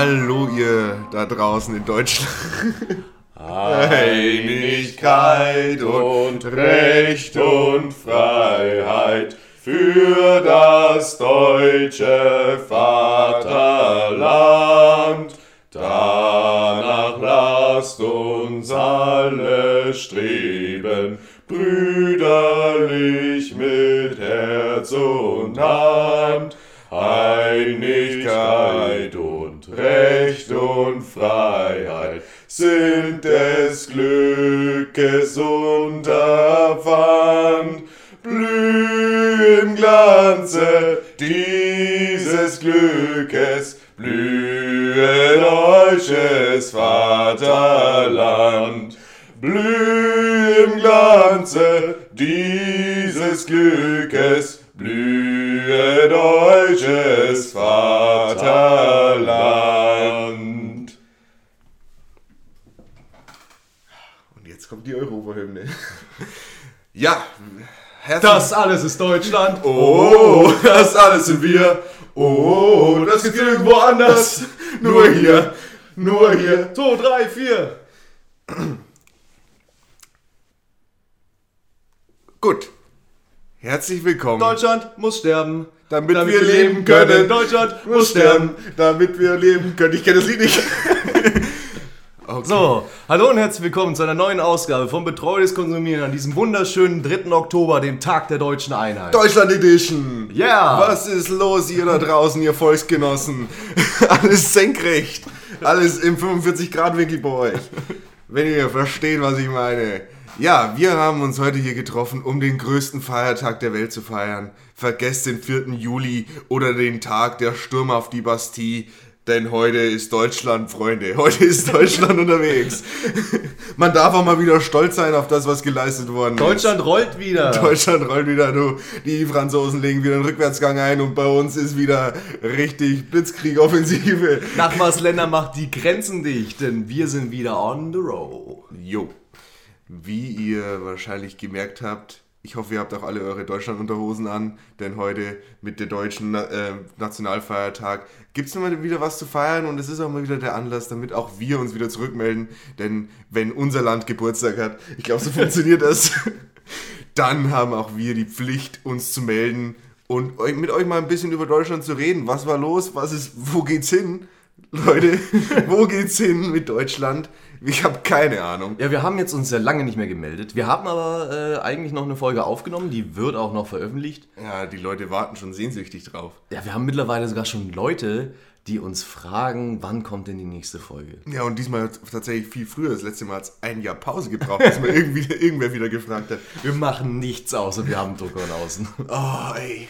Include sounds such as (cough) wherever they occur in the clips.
Hallo ihr da draußen in Deutschland. Einigkeit und Recht und Freiheit für das deutsche Vaterland. Danach lasst uns alle streben, brüderlich mit Herz und Hand. Einigkeit und Recht und Freiheit sind des Glückes Unterpfand. Blüh im Glanze dieses Glückes, blühe deutsches Vaterland. Blüh im Glanze dieses Glückes, blühe deutsches Vaterland. Und jetzt kommt die Europahymne. (laughs) Ja, herzlich. Das alles ist Deutschland. Oh, das alles sind wir. Oh, das gibt's irgendwo anders. (laughs) Nur hier, nur hier. 2, 3, 4. Gut. Herzlich willkommen. Deutschland muss sterben. damit, wir leben können. Deutschland muss sterben. Damit wir leben können. Ich kenne das Lied nicht. (laughs) okay. So, hallo und herzlich willkommen zu einer neuen Ausgabe von Betreutes Konsumieren an diesem wunderschönen 3. Oktober, dem Tag der deutschen Einheit. Deutschland Edition. Ja. Was ist los ihr da draußen, ihr Volksgenossen? (laughs) Alles senkrecht. Alles im 45-Grad-Winkel bei euch. Wenn ihr versteht, was ich meine. Ja, wir haben uns heute hier getroffen, um den größten Feiertag der Welt zu feiern. Vergesst den 4. Juli oder den Tag der Sturm auf die Bastille. Denn heute ist Deutschland, Freunde. Heute ist Deutschland (laughs) unterwegs. Man darf auch mal wieder stolz sein auf das, was geleistet worden ist. Deutschland rollt wieder. Deutschland rollt wieder, du. Die Franzosen legen wieder einen Rückwärtsgang ein und bei uns ist wieder richtig Blitzkrieg-Offensive. Nachbarsländer macht die Grenzen dicht, denn wir sind wieder on the road. Jo. Wie ihr wahrscheinlich gemerkt habt, ich hoffe, ihr habt auch alle eure Deutschland-Unterhosen an, denn heute mit der deutschen äh, Nationalfeiertag gibt es mal wieder was zu feiern und es ist auch mal wieder der Anlass, damit auch wir uns wieder zurückmelden. Denn wenn unser Land Geburtstag hat, ich glaube, so funktioniert das, (laughs) dann haben auch wir die Pflicht, uns zu melden und mit euch mal ein bisschen über Deutschland zu reden. Was war los? Was ist, wo geht's hin? Leute, (laughs) wo geht's hin mit Deutschland? (laughs) Ich habe keine Ahnung. Ja, wir haben jetzt uns ja lange nicht mehr gemeldet. Wir haben aber äh, eigentlich noch eine Folge aufgenommen, die wird auch noch veröffentlicht. Ja, die Leute warten schon sehnsüchtig drauf. Ja, wir haben mittlerweile sogar schon Leute, die uns fragen, wann kommt denn die nächste Folge? Ja, und diesmal hat es tatsächlich viel früher. Das letzte Mal hat es ein Jahr Pause gebraucht, bis mal (laughs) irgendwie, irgendwer wieder gefragt hat. Wir machen nichts außer wir haben Druck von außen. Oh, ey.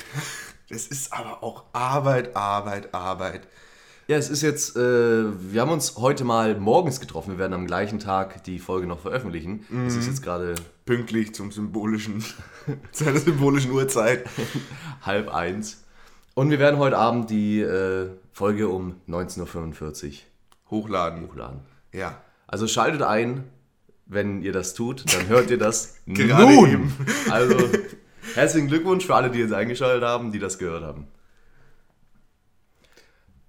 Das ist aber auch Arbeit, Arbeit, Arbeit. Ja, es ist jetzt, äh, wir haben uns heute mal morgens getroffen. Wir werden am gleichen Tag die Folge noch veröffentlichen. Es ist jetzt gerade Pünktlich zum symbolischen, (laughs) zu einer symbolischen Uhrzeit. (laughs) halb eins. Und wir werden heute Abend die äh, Folge um 19.45 Uhr Hochladen. hochladen. Ja. Also schaltet ein, wenn ihr das tut, dann hört ihr das (laughs) Gerade nun. eben. Also herzlichen Glückwunsch für alle, die jetzt eingeschaltet haben, die das gehört haben.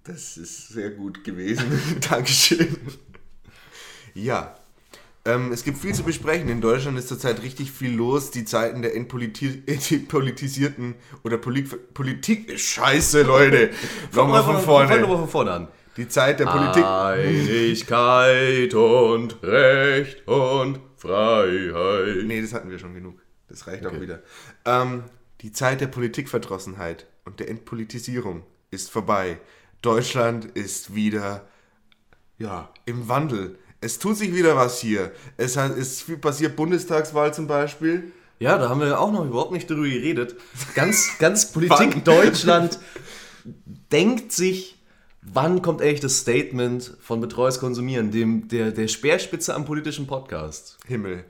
Das ist sehr gut gewesen. (laughs) Dankeschön. Ja. Ähm, es gibt viel zu besprechen. In Deutschland ist zurzeit richtig viel los. Die Zeiten der entpoliti entpolitisierten oder Polit Politik. Scheiße, Leute. (laughs) Nochmal von Fangen vorne. wir mal von vorne an. Die Zeit der Politik. Einigkeit und Recht und Freiheit. Nee, das hatten wir schon genug. Das reicht auch Okay. wieder. Ähm, die Zeit der Politikverdrossenheit und der Entpolitisierung ist vorbei. Deutschland ist wieder ja, im Wandel. Es tut sich wieder was hier. Es ist viel passiert, Bundestagswahl zum Beispiel. Ja, da haben wir auch noch überhaupt nicht darüber geredet. Ganz, (laughs) ganz Politik? Deutschland denkt sich, wann kommt eigentlich das Statement von Betreues Konsumieren, dem, der, der Speerspitze am politischen Podcast. Himmel.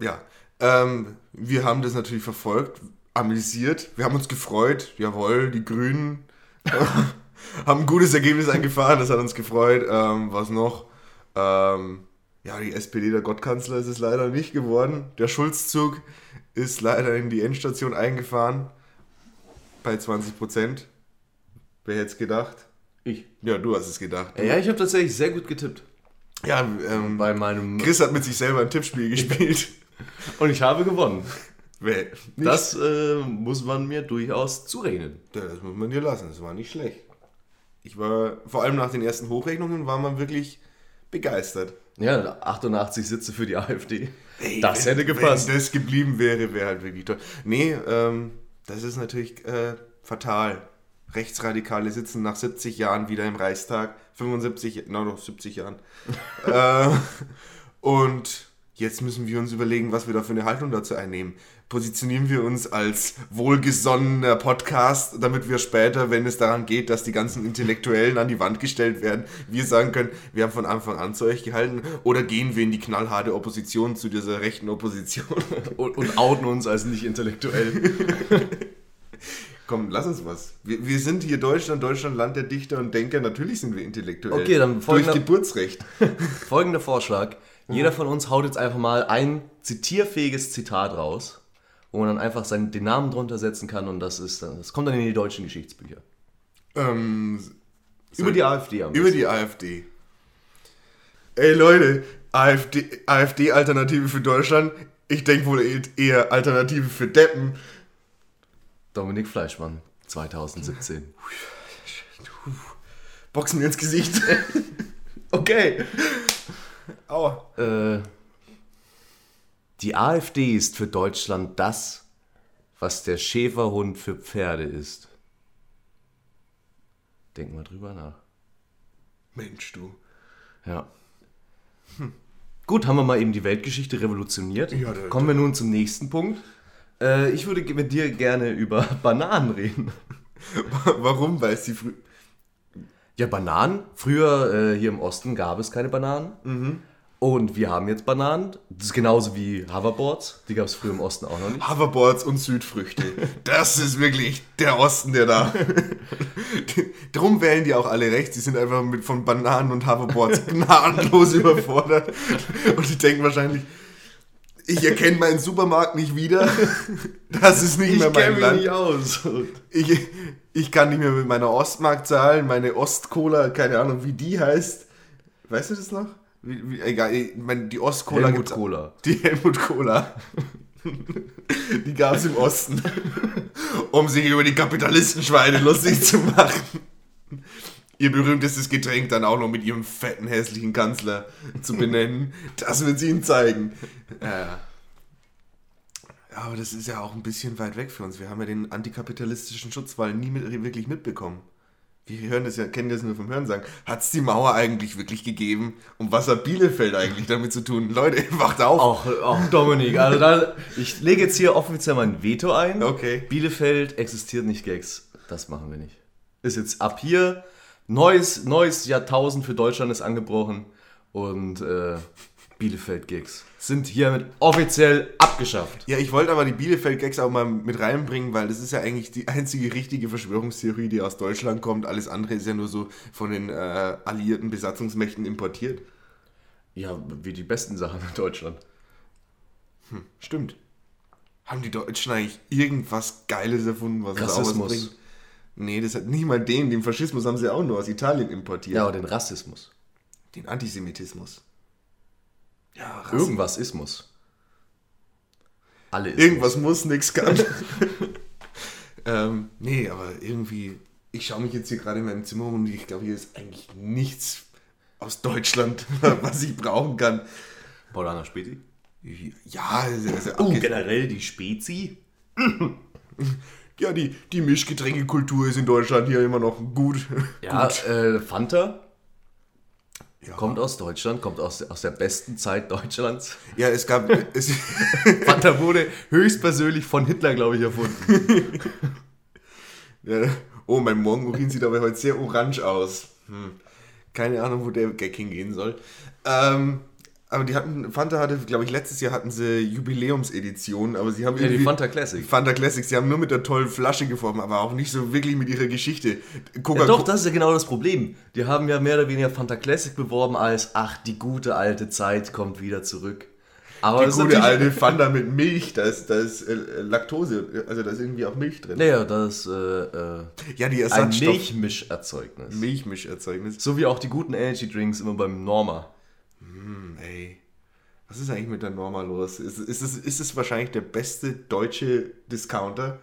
Ja, ähm, wir haben das natürlich verfolgt, amüsiert. Wir haben uns gefreut. Jawohl, die Grünen (laughs) haben ein gutes Ergebnis eingefahren. Das hat uns gefreut. Ähm, was noch? Ähm, ja, die SPD, der Gottkanzler, ist es leider nicht geworden. Der Schulzzug ist leider in die Endstation eingefahren. Bei 20 Prozent. Wer hätte es gedacht? Ich. Ja, du hast es gedacht. Ja, ich habe tatsächlich sehr gut getippt. Ja, ähm, Bei meinem. Chris hat mit sich selber ein Tippspiel (laughs) gespielt. Und ich habe gewonnen. Nicht? Das äh, muss man mir durchaus zurechnen. Das muss man dir lassen, das war nicht schlecht. Ich war, vor allem nach den ersten Hochrechnungen, war man wirklich begeistert. Ja, 88 Sitze für die AfD. Ey, das wenn- hätte gepasst. Wenn das geblieben wäre, wäre halt wirklich toll. Nee, ähm, das ist natürlich äh, fatal. Rechtsradikale sitzen nach 70 Jahren wieder im Reichstag. 75, na noch 70 Jahren. (laughs) äh, und jetzt müssen wir uns überlegen, was wir da für eine Haltung dazu einnehmen. Positionieren wir uns als wohlgesonnener Podcast, damit wir später, wenn es daran geht, dass die ganzen Intellektuellen an die Wand gestellt werden, wir sagen können, wir haben von Anfang an zu euch gehalten, oder gehen wir in die knallharte Opposition zu dieser rechten Opposition? (laughs) Und, und outen uns als nicht intellektuell. (laughs) Komm, lass uns was. Wir, wir sind hier Deutschland, Deutschland, Land der Dichter und Denker. Natürlich sind wir intellektuell. Okay, dann Durch folgender- Geburtsrecht. (laughs) Folgender Vorschlag. Jeder von uns haut jetzt einfach mal ein zitierfähiges Zitat raus, wo man dann einfach seinen, den Namen drunter setzen kann und das ist dann, das kommt dann in die deutschen Geschichtsbücher. ähm, Über die AfD am über besten. die AfD. Ey Leute, AfD, AfD-Alternative für Deutschland. Ich denke wohl eher Alternative für Deppen. Dominik Fleischmann, 2017. Boxen mir ins Gesicht. (laughs) Okay. Aua. Äh, die AfD ist für Deutschland das, was der Schäferhund für Pferde ist. Denk mal drüber nach. Mensch, du. Ja. Gut, haben wir mal eben die Weltgeschichte revolutioniert. Ja, da- Kommen wir nun zum nächsten Punkt. Äh, ich würde mit dir gerne über (laughs) Bananen reden. Warum? Weil es die früh. Ja, Bananen. Früher äh, hier im Osten gab es keine Bananen. Und wir haben jetzt Bananen. Das ist genauso wie Hoverboards. Die gab es früher im Osten auch noch nicht. Hoverboards und Südfrüchte. Das ist wirklich der Osten, der da. (laughs) Drum wählen die auch alle rechts. Die sind einfach mit von Bananen und Hoverboards (laughs) gnadenlos überfordert. Und die denken wahrscheinlich, ich erkenne meinen Supermarkt nicht wieder. Das ist nicht mehr mein Land. aus. Ich, ich kann nicht mehr mit meiner Ostmark zahlen. Meine Ostcola, keine Ahnung, wie die heißt. Weißt du das noch? Wie, wie, egal, ich meine, die Ostcola Helmut Cola. die Helmut Cola. (laughs) Die gab es im Osten. (laughs) Um sich über die Kapitalistenschweine lustig zu machen. Ihr berühmtestes Getränk dann auch noch mit ihrem fetten, hässlichen Kanzler zu benennen. Das wird sie ihnen zeigen. Ja. Ja, aber das ist ja auch ein bisschen weit weg für uns. Wir haben ja den antikapitalistischen Schutzwall nie mit, wirklich mitbekommen. Wir hören das ja, kennen das nur vom Hörensagen. Hat es die Mauer eigentlich wirklich gegeben? Und was hat Bielefeld eigentlich damit zu tun? Leute, (laughs) wacht auf! Auch, auch Dominik, also da, ich lege jetzt hier offiziell mein Veto ein. Okay. Bielefeld existiert nicht, Gags. Das machen wir nicht. Ist jetzt ab hier. Neues, neues Jahrtausend für Deutschland ist angebrochen. Und äh, Bielefeld-Gigs sind hiermit offiziell abgeschafft. Ja, ich wollte aber die Bielefeld-Gags auch mal mit reinbringen, weil das ist ja eigentlich die einzige richtige Verschwörungstheorie, die aus Deutschland kommt. Alles andere ist ja nur so von den äh, alliierten Besatzungsmächten importiert. Ja, wie die besten Sachen in Deutschland. Stimmt. Haben die Deutschen eigentlich irgendwas Geiles erfunden, was Rassismus. bringt? Nee, das hat nicht mal den. Den Faschismus haben sie auch nur aus Italien importiert. Ja, aber den Rassismus. Den Antisemitismus. Ja, Rass Irgendwas Ismus. Alle Ismus. Irgendwas muss, nix kann. (laughs) ähm, nee, aber irgendwie, ich schaue mich jetzt hier gerade in meinem Zimmer um und ich glaube, hier ist eigentlich nichts aus Deutschland, (laughs) was ich brauchen kann. Paulaner Spezi. Ja, also, Oh, abge- generell die Spezi. (laughs) ja die, die Mischgetränkekultur ist in Deutschland hier immer noch gut. Ja, gut. äh, Fanta Ja. kommt aus Deutschland, kommt aus, aus der besten Zeit Deutschlands. ja, es gab, (laughs) es, Fanta wurde höchstpersönlich von Hitler, glaube ich, erfunden. (laughs) ja, oh, mein Morgenurin sieht aber heute sehr orange aus. Hm. Keine Ahnung, wo der Gag hingehen soll. Ähm, aber die hatten, Fanta hatte, glaube ich, letztes Jahr hatten sie Jubiläumsedition, aber sie haben Ja, die. Fanta Classic. Fanta Classics, sie haben nur mit der tollen Flasche geformt, aber auch nicht so wirklich mit ihrer Geschichte. Ja, doch, das ist ja genau das Problem. Die haben ja mehr oder weniger Fanta Classic beworben als, ach, die gute alte Zeit kommt wieder zurück. Aber Die gute alte Fanta mit Milch, da ist, da ist äh, Laktose, also da ist irgendwie auch Milch drin. Naja, das ist äh, äh, Ja, die ein Ersatzstoff. Milchmischerzeugnis. Milchmischerzeugnis. So wie auch die guten Energy Drinks immer beim Norma. Ey. Was ist eigentlich mit der Norma los? Ist, ist, es, ist es wahrscheinlich der beste deutsche Discounter?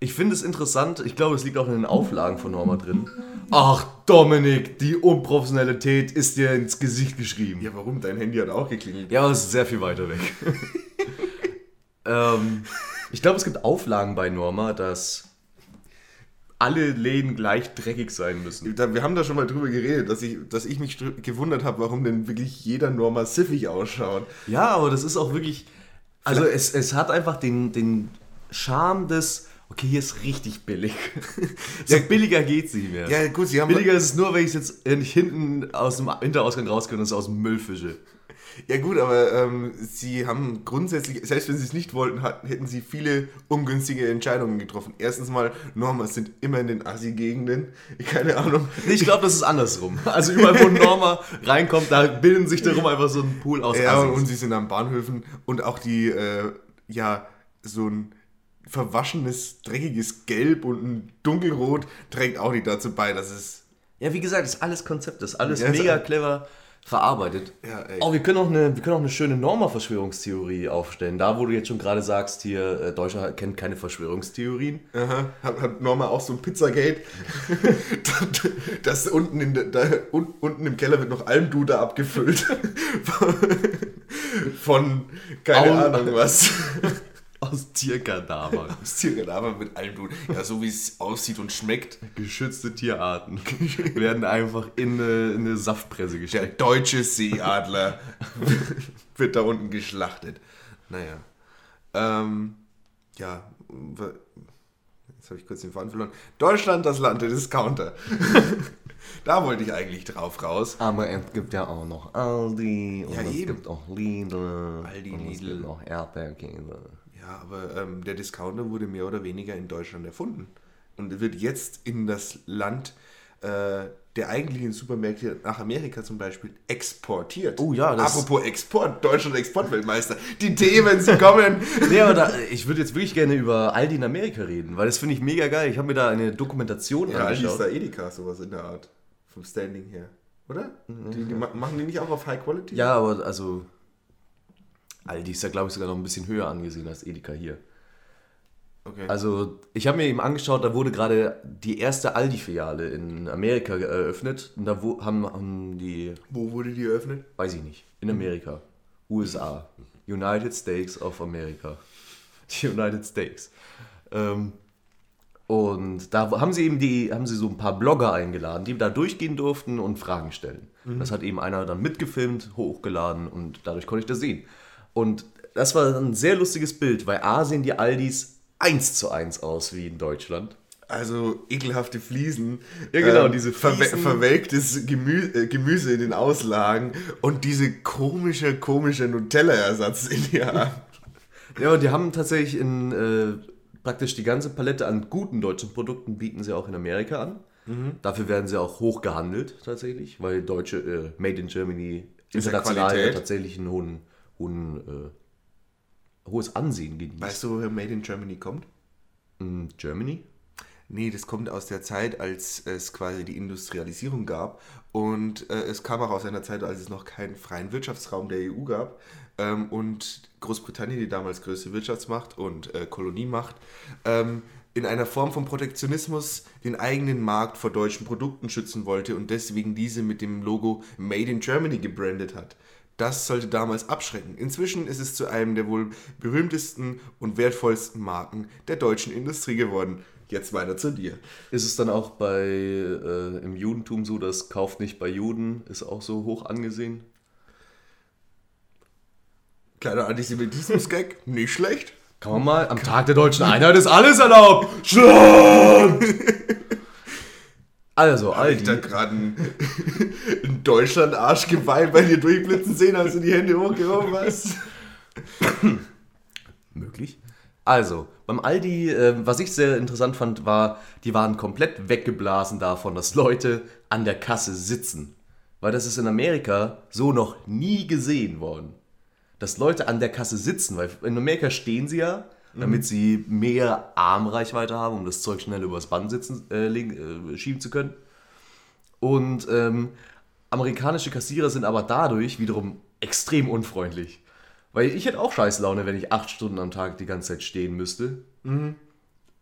Ich finde es interessant, ich glaube, es liegt auch in den Auflagen von Norma drin. Ach, Dominik, die Unprofessionalität ist dir ins Gesicht geschrieben. Ja, warum? Dein Handy hat auch geklingelt. Ja, aber es ist sehr viel weiter weg. (laughs) ähm, ich glaube, es gibt Auflagen bei Norma, dass alle Läden gleich dreckig sein müssen. Wir haben da schon mal drüber geredet, dass ich, dass ich mich gewundert habe, warum denn wirklich jeder Norma siffig ausschaut. Ja, aber das ist auch wirklich. Also es, es hat einfach den, den Charme des, okay, hier ist richtig billig. (laughs) so billiger geht's nicht mehr. Ja, gut, sie haben. Billiger ist es nur, wenn ich jetzt nicht hinten aus dem Hinterausgang rauskomme und es aus dem Müll fische. Ja, gut, aber ähm, sie haben grundsätzlich, selbst wenn sie es nicht wollten, hatten, hätten sie viele ungünstige Entscheidungen getroffen. Erstens mal, Normas sind immer in den Assi-Gegenden. (laughs) Keine Ahnung. Nee, ich glaube, das ist andersrum. Also überall, wo (laughs) Norma reinkommt, da bilden sich darum einfach so ein Pool aus Ja, Assis. und sie sind am Bahnhöfen und auch die, äh, ja, so ein verwaschenes, dreckiges Gelb und ein dunkelrot trägt auch nicht dazu bei, dass es. Ja, wie gesagt, das ist alles Konzept, das ist alles Ja, ist mega all- clever verarbeitet. Ja, ey. Oh, wir können auch eine, wir können auch eine schöne Norma-Verschwörungstheorie aufstellen. Da, wo du jetzt schon gerade sagst, hier, äh, Deutschland kennt keine Verschwörungstheorien. Aha, hat, hat Norma auch so ein Pizzagate. (laughs) das unten, in da, un, unten im Keller wird noch Almduder abgefüllt. (laughs) Von, keine Ahnung was. (laughs) Aus Tierkadavern. Das (laughs) Tierkadaver mit Almduder. Ja, so wie es aussieht und schmeckt. Geschützte Tierarten (laughs) werden einfach in eine, in eine Saftpresse Der gesteckt. deutsche Seeadler (laughs) wird da unten geschlachtet. Naja. Ähm, ja. Jetzt habe ich kurz den Faden verloren. Deutschland, das Land der Discounter. da wollte ich eigentlich drauf raus. Aber es gibt ja auch noch Aldi und Ja, es eben. gibt auch Lidl. Aldi, und es Lidl. gibt auch Erdbeerkäse. Ja, aber ähm, der Discounter wurde mehr oder weniger in Deutschland erfunden. Und wird jetzt in das Land äh, der eigentlichen Supermärkte nach Amerika zum Beispiel exportiert. Oh ja, das- Apropos Export, Deutschland Exportweltmeister. Die Themen, sie kommen. (laughs) Nee, aber da, ich würde jetzt wirklich gerne über Aldi in Amerika reden, weil das finde ich mega geil. Ich habe mir da eine Dokumentation Ja, eigentlich ist angeschaut. da Edeka sowas in der Art. Vom Standing her. Oder? Die, die ma- machen die nicht auch auf High Quality? Ja, aber also Aldi ist ja, glaube ich, sogar noch ein bisschen höher angesehen als Edeka hier. Okay. Also ich habe mir eben angeschaut, da wurde gerade die erste Aldi-Filiale in Amerika eröffnet. Und da wo, haben, haben die, Wo wurde die eröffnet? weiß ich nicht, in Amerika, USA, United States of America. (laughs) Die United States. Ähm, und da haben sie eben die, haben sie so ein paar Blogger eingeladen, die da durchgehen durften und Fragen stellen. Das hat eben einer dann mitgefilmt, hochgeladen und dadurch konnte ich das sehen. Und das war ein sehr lustiges Bild, weil A sehen die Aldis eins zu eins aus wie in Deutschland. Also ekelhafte Fliesen. Ja, genau, ähm, diese verwe verwelktes Gemü äh, Gemüse in den Auslagen und diese komische, komische Nutella-Ersatz in die Hand. Ja, und die haben tatsächlich in äh, praktisch die ganze Palette an guten deutschen Produkten bieten sie auch in Amerika an. Dafür werden sie auch hoch gehandelt tatsächlich, weil deutsche äh, Made in Germany international ja tatsächlich ein hohen, hohen, äh, hohes Ansehen genießt. Weißt du, woher Made in Germany kommt? In Germany? Nee, das kommt aus der Zeit, als es quasi die Industrialisierung gab. Und äh, es kam auch aus einer Zeit, als es noch keinen freien Wirtschaftsraum der EU gab. Ähm, und Großbritannien, die damals größte Wirtschaftsmacht und äh, Koloniemacht, ähm, in einer Form von Protektionismus den eigenen Markt vor deutschen Produkten schützen wollte und deswegen diese mit dem Logo Made in Germany gebrandet hat. Das sollte damals abschrecken. Inzwischen ist es zu einem der wohl berühmtesten und wertvollsten Marken der deutschen Industrie geworden. Jetzt weiter zu dir. Ist es dann auch bei äh, im Judentum so, dass kauft nicht bei Juden ist auch so hoch angesehen? Kleiner Antisemitismus-Gag, (laughs) nicht schlecht. Kann man mal, am Tag der deutschen (laughs) Einheit ist alles erlaubt. Schlag! (laughs) Also, Hab ich da Aldi. gerade einen, (laughs) einen Deutschland-Arschgeweih bei dir durchblitzen sehen? Hast du die Hände hochgehoben, was? (laughs) Möglich. Also, beim Aldi, äh, was ich sehr interessant fand, war, die waren komplett weggeblasen davon, dass Leute an der Kasse sitzen. Weil das ist in Amerika so noch nie gesehen worden. dass Leute an der Kasse sitzen, weil in Amerika stehen sie ja, damit sie mehr Armreichweite haben, um das Zeug schnell übers Band sitzen, äh, legen, äh, schieben zu können. Und ähm, amerikanische Kassierer sind aber dadurch wiederum extrem unfreundlich. Weil ich hätte auch scheiß Laune, wenn ich acht Stunden am Tag die ganze Zeit stehen müsste.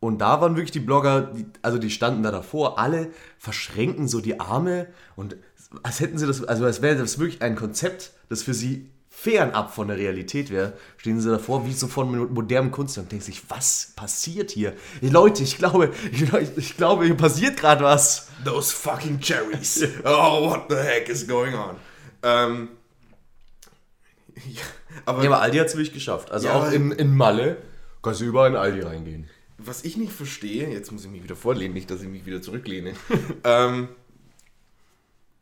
Und da waren wirklich die Blogger, die, also die standen da davor, alle verschränken so die Arme und als hätten sie das, also als wäre das wirklich ein Konzept, das für sie fernab von der Realität wäre, stehen sie davor wie so von modernem Kunstwerk und denken sich, was passiert hier? Hey, Leute, ich glaube, ich, ich glaube, hier passiert gerade was. Those fucking cherries. (laughs) oh, what the heck is going on? Ähm, ja, aber Ja, aber Aldi hat es wirklich geschafft. Also Ja, auch in, in Malle kannst du überall in Aldi reingehen. was ich nicht verstehe, jetzt muss ich mich wieder vorlehnen, nicht, dass ich mich wieder zurücklehne. (laughs) ähm,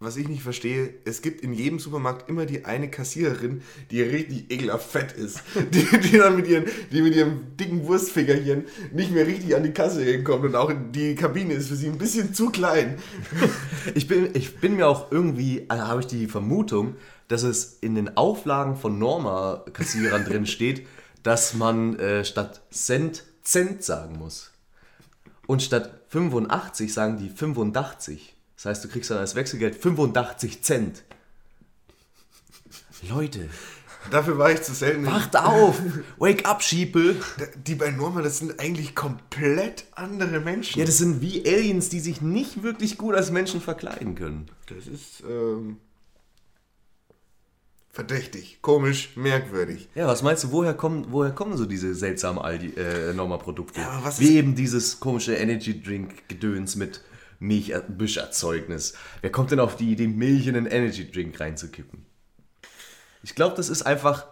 was ich nicht verstehe, es gibt in jedem Supermarkt immer die eine Kassiererin, die richtig ekelhaft fett ist. (laughs) Die, die dann mit ihren, die mit ihrem dicken Wurstfingerchen nicht mehr richtig an die Kasse hinkommt und auch die Kabine ist für sie ein bisschen zu klein. (laughs) Ich bin, ich bin mir auch irgendwie, also habe ich die Vermutung, dass es in den Auflagen von Norma-Kassierern drin steht, (laughs) dass man äh, statt Cent Cent sagen muss. Und statt 85 sagen die 85. Das heißt, du kriegst dann als Wechselgeld 85 Cent. Leute, Dafür war ich zu selten. wacht auf! Wake up, Sheeple! Die bei Norma, das sind eigentlich komplett andere Menschen. Ja, das sind wie Aliens, die sich nicht wirklich gut als Menschen verkleiden können. Das ist ähm, verdächtig, komisch, merkwürdig. Ja, was meinst du, woher kommen, woher kommen so diese seltsamen Aldi, äh, Norma-Produkte? Ja, Wie eben dieses komische Energy-Drink-Gedöns mit Milchbüscherzeugnis. Wer kommt denn auf die Idee, Milch in einen Energy-Drink reinzukippen? Ich glaube, das ist einfach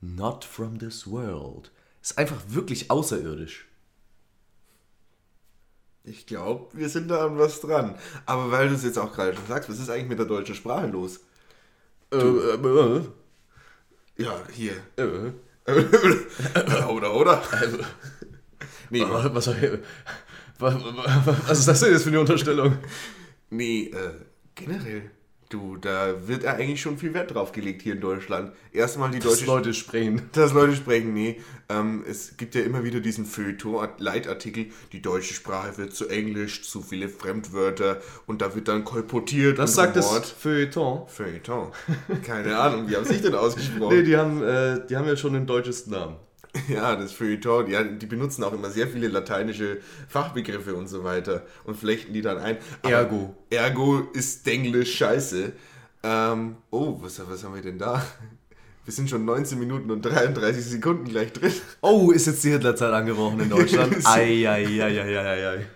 not from this world. Ist einfach wirklich außerirdisch. Ich glaube, wir sind da an was dran. Aber weil du es jetzt auch gerade schon sagst, was ist eigentlich mit der deutschen Sprache los? Äh, äh, Ja, hier. äh, (laughs) oder, oder? Nee, was, was, was, was ist das denn jetzt für eine Unterstellung? nee äh, generell. Du, da wird ja eigentlich schon viel Wert drauf gelegt hier in Deutschland. Erstmal die Dass deutsche Leute sprechen. Dass Leute sprechen, nee. Ähm, es gibt ja immer wieder diesen Feuilleton-Leitartikel, die deutsche Sprache wird zu Englisch, zu viele Fremdwörter und da wird dann kolportiert Das sagt das rumort. Feuilleton. Feuilleton. (laughs) Keine Ahnung, wie haben sich denn (laughs) ausgesprochen? Nee, die haben, äh, die haben ja schon den deutschesten Namen. Ja, das Feuilleton, ja, die benutzen auch immer sehr viele lateinische Fachbegriffe und so weiter und flechten die dann ein. Aber Ergo. Ergo ist Denglisch scheiße. Ähm, oh, was, was haben wir denn da? Wir sind schon 19 Minuten und 33 Sekunden gleich drin. Oh, ist jetzt die Hitlerzeit angebrochen in Deutschland? (laughs) Eieieiei.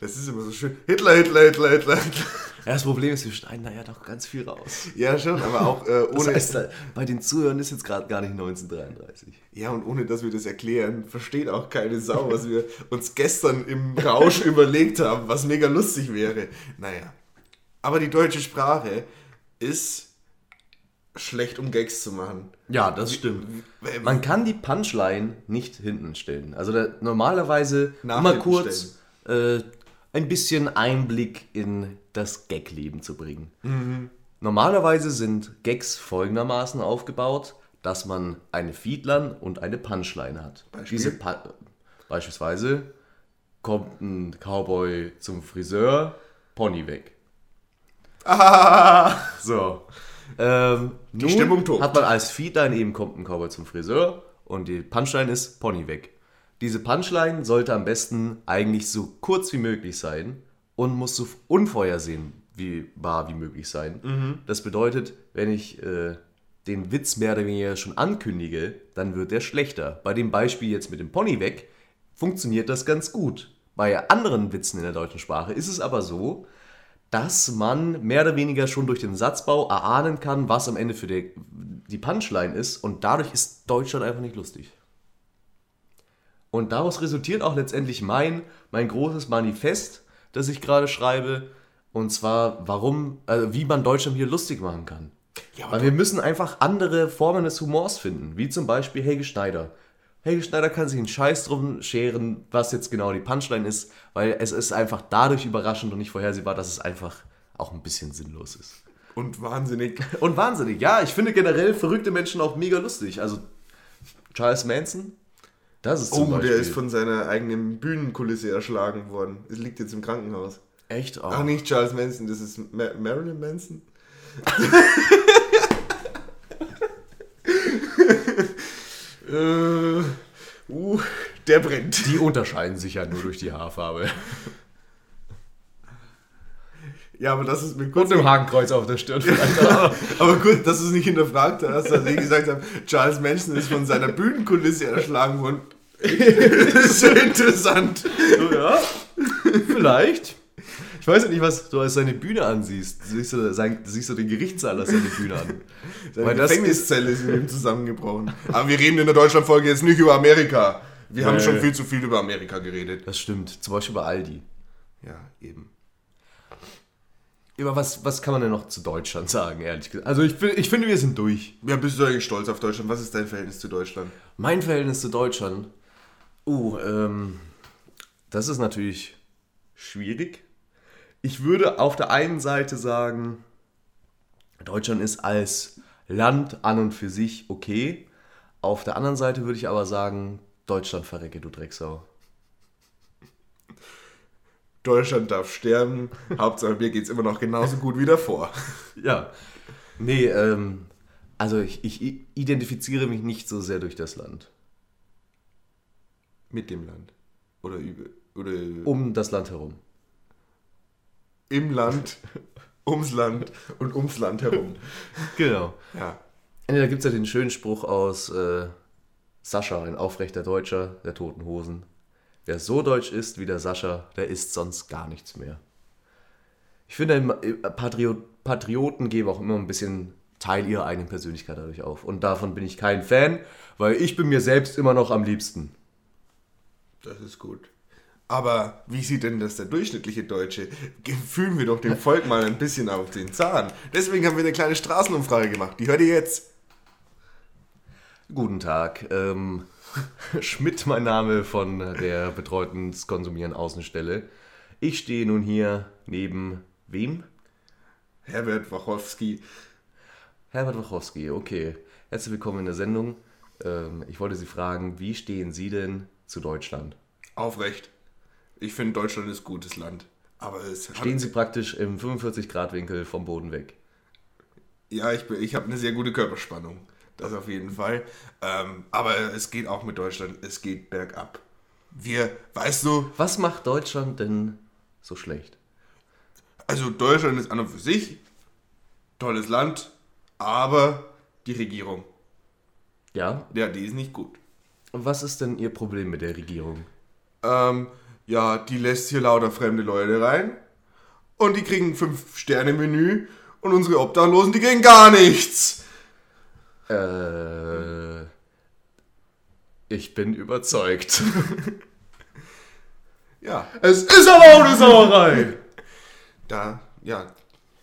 Das ist immer so schön. Hitler, Hitler, Hitler, Hitler, Hitler. Ja, das Problem ist, wir schneiden da ja doch ganz viel raus. Ja, schon, aber auch äh, Das ohne. heißt, da- bei den Zuhörern ist jetzt gerade gar nicht 1933. ja, und ohne dass wir das erklären, versteht auch keine Sau, was wir uns gestern im Rausch (laughs) überlegt haben, was mega lustig wäre. Naja. Aber die deutsche Sprache ist schlecht, um Gags zu machen. Ja, das stimmt. w- Man kann die Punchline nicht hinten stellen. Also da, normalerweise Nach immer kurz äh, ein bisschen Einblick in das Gag-Leben zu bringen. Mhm. Normalerweise sind Gags folgendermaßen aufgebaut, dass man eine Feedline und eine Punchline hat. Beispiel? Diese pa Beispielsweise kommt ein Cowboy zum Friseur, Pony weg. (laughs) So. Ähm, die Stimmung tobt. Hat man als Feedline eben kommt ein Cowboy zum Friseur und die Punchline ist Pony weg. Diese Punchline sollte am besten eigentlich so kurz wie möglich sein und muss so unvorhersehen wie wahr wie möglich sein. Das bedeutet, wenn ich äh, den Witz mehr oder weniger schon ankündige, dann wird der schlechter. Bei dem Beispiel jetzt mit dem Pony weg funktioniert das ganz gut. Bei anderen Witzen in der deutschen Sprache ist es aber so, dass man mehr oder weniger schon durch den Satzbau erahnen kann, was am Ende für die, die Punchline ist und dadurch ist Deutschland einfach nicht lustig. Und daraus resultiert auch letztendlich mein, mein großes Manifest, das ich gerade schreibe, und zwar, warum, also wie man Deutschland hier lustig machen kann. Ja, Weil wir müssen einfach andere Formen des Humors finden, wie zum Beispiel Helge Schneider. Helge Schneider kann sich einen Scheiß drum scheren, was jetzt genau die Punchline ist, weil es ist einfach dadurch überraschend und nicht vorhersehbar, dass es einfach auch ein bisschen sinnlos ist. Und wahnsinnig. Und wahnsinnig. Ja, ich finde generell verrückte Menschen auch mega lustig. Also Charles Manson, das ist zum Oh, Beispiel. der ist von seiner eigenen Bühnenkulisse erschlagen worden. Es liegt jetzt im Krankenhaus. Echt? Oh. Ach, nicht Charles Manson, das ist Ma Marilyn Manson. (laughs) äh, uh, der brennt. Die unterscheiden sich ja nur durch die Haarfarbe. (laughs) Ja, aber das ist mir kurz. Und im Hakenkreuz auf der Stirn vielleicht. auch. (laughs) Aber gut, dass du es nicht hinterfragt hast, als ich gesagt habe, Charles Manson ist von seiner Bühnenkulisse erschlagen worden. das (laughs) ist so interessant. So, ja, vielleicht. Ich weiß nicht, was du als seine Bühne ansiehst. Siehst du, sein, siehst du den Gerichtssaal als seine Bühne an? Seine Weil Gefängniszelle ist mit ihm zusammengebrochen. Aber wir reden in der Deutschlandfolge jetzt nicht über Amerika. Wir haben Nee. schon viel zu viel über Amerika geredet. Das stimmt. Zum Beispiel bei Aldi. Ja, eben. Über was, was kann man denn noch zu Deutschland sagen, ehrlich gesagt? Also ich, ich finde, wir sind durch. Ja, bist du eigentlich stolz auf Deutschland? Was ist dein Verhältnis zu Deutschland? Mein Verhältnis zu Deutschland. Uh, ähm, das ist natürlich schwierig. Ich würde auf der einen Seite sagen, Deutschland ist als Land an und für sich okay. Auf der anderen Seite würde ich aber sagen, Deutschland verrecke, du Drecksau. Deutschland darf sterben. Hauptsache mir geht es immer noch genauso gut wie davor. Ja. Nee, ähm, also ich, ich identifiziere mich nicht so sehr durch das Land. Mit dem Land. Oder, über, oder Um das Land herum. im Land, ums Land und ums Land herum. Genau. Ja. Da gibt es ja den schönen Spruch aus äh, Sascha, ein aufrechter Deutscher der Toten Hosen. Wer so deutsch ist wie der Sascha, der isst sonst gar nichts mehr. Ich finde, Patriot, Patrioten geben auch immer ein bisschen Teil ihrer eigenen Persönlichkeit dadurch auf. Und davon bin ich kein Fan, weil ich bin mir selbst immer noch am liebsten. Das ist gut. Aber wie sieht denn das der durchschnittliche Deutsche? Fühlen wir doch dem Volk mal ein bisschen auf den Zahn. Deswegen haben wir eine kleine Straßenumfrage gemacht. Die hört ihr jetzt. Guten Tag. Ähm, (laughs) Schmidt, mein Name von der betreuten Konsumieren Außenstelle. Ich stehe nun hier neben wem? Herbert Wachowski. Herbert Wachowski, okay. Herzlich willkommen in der Sendung. Ähm, ich wollte Sie fragen, wie stehen Sie denn zu Deutschland? Aufrecht. Ich finde, Deutschland ist gutes Land. Aber es Stehen Sie praktisch im 45-Grad-Winkel vom Boden weg? Ja, ich, bin- ich habe eine sehr gute Körperspannung. Das auf jeden Fall. Ähm, aber es geht auch mit Deutschland. Es geht bergab. Wir, weißt du, Was macht Deutschland denn so schlecht? also Deutschland ist an und für sich tolles Land, aber die Regierung, Ja? ja, die ist nicht gut. Was ist denn Ihr Problem mit der Regierung? Ähm, ja, die lässt hier lauter fremde Leute rein und die kriegen ein Fünf-Sterne-Menü und unsere Obdachlosen, die kriegen gar nichts. Äh. Ich bin überzeugt. (laughs) Ja, es ist aber auch eine Sauerei! da, ja,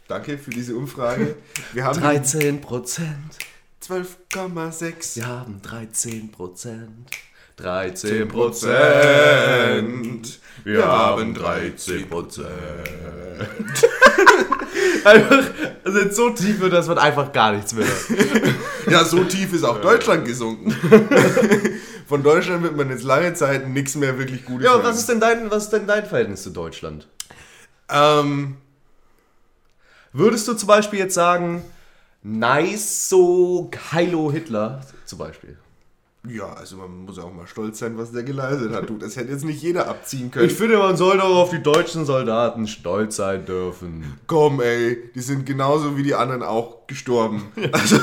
danke für diese Umfrage. Wir haben 13 Prozent. 12,6. Wir haben 13 Prozent. 13 Prozent. Wir haben 13 Prozent. (laughs) (laughs) einfach, also jetzt so tief wird, das wird einfach gar nichts mehr. (laughs) Ja, so tief ist auch Deutschland gesunken. (laughs) Von Deutschland wird man jetzt lange Zeit nichts mehr wirklich Gutes Ja, hören. was ist denn dein, was ist denn dein Verhältnis zu Deutschland? Ähm, Würdest du zum Beispiel jetzt sagen, nice so Heilo Hitler zum Beispiel? Ja, also man muss auch mal stolz sein, was der geleistet hat. Du, das hätte jetzt nicht jeder abziehen können. Ich finde, man soll doch auf die deutschen Soldaten stolz sein dürfen. Komm, ey, die sind genauso wie die anderen auch gestorben. (laughs) Also,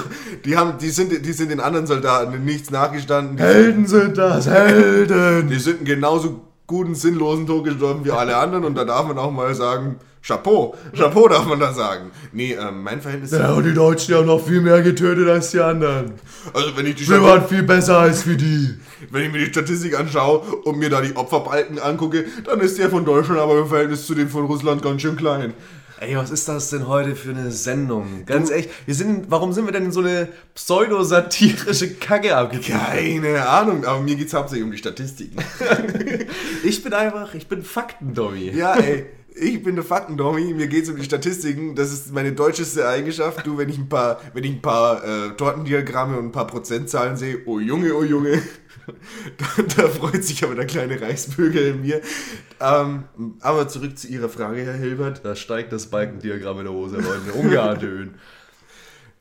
die, haben, die, sind, die sind den anderen Soldaten in nichts nachgestanden. Die, Helden sind das, Helden! die sind genauso guten, sinnlosen Tod gestorben wie alle anderen. Und da darf man auch mal sagen, Chapeau. Chapeau darf man da sagen. Nee, ähm, mein Verhältnis... Ja, und die Deutschen haben noch viel mehr getötet als die anderen. Also, wenn ich, die Wir Statistik, waren viel besser als wir die. wenn ich mir die Statistik anschaue und mir da die Opferbalken angucke, dann ist der von Deutschland aber im Verhältnis zu dem von Russland ganz schön klein. Ey, was ist das denn heute für eine Sendung? Ganz echt, wir sind, warum sind wir denn in so eine pseudo-satirische Kacke abgezogen? Keine Ahnung, aber mir geht es hauptsächlich um die Statistiken. (laughs) Ich bin einfach, ich bin Fakten-Dummy. Ja, ey, Ich bin der Faktendommi, mir geht es um die Statistiken, das ist meine deutscheste Eigenschaft. Du, wenn ich ein paar, wenn ich ein paar äh, Tortendiagramme und ein paar Prozentzahlen sehe, oh Junge, oh Junge, da, da, freut sich aber der kleine Reichsbürger in mir. Ähm, aber zurück zu Ihrer Frage, Herr Hilbert. Da steigt das Balkendiagramm in der Hose, in ungeahnte Höhen.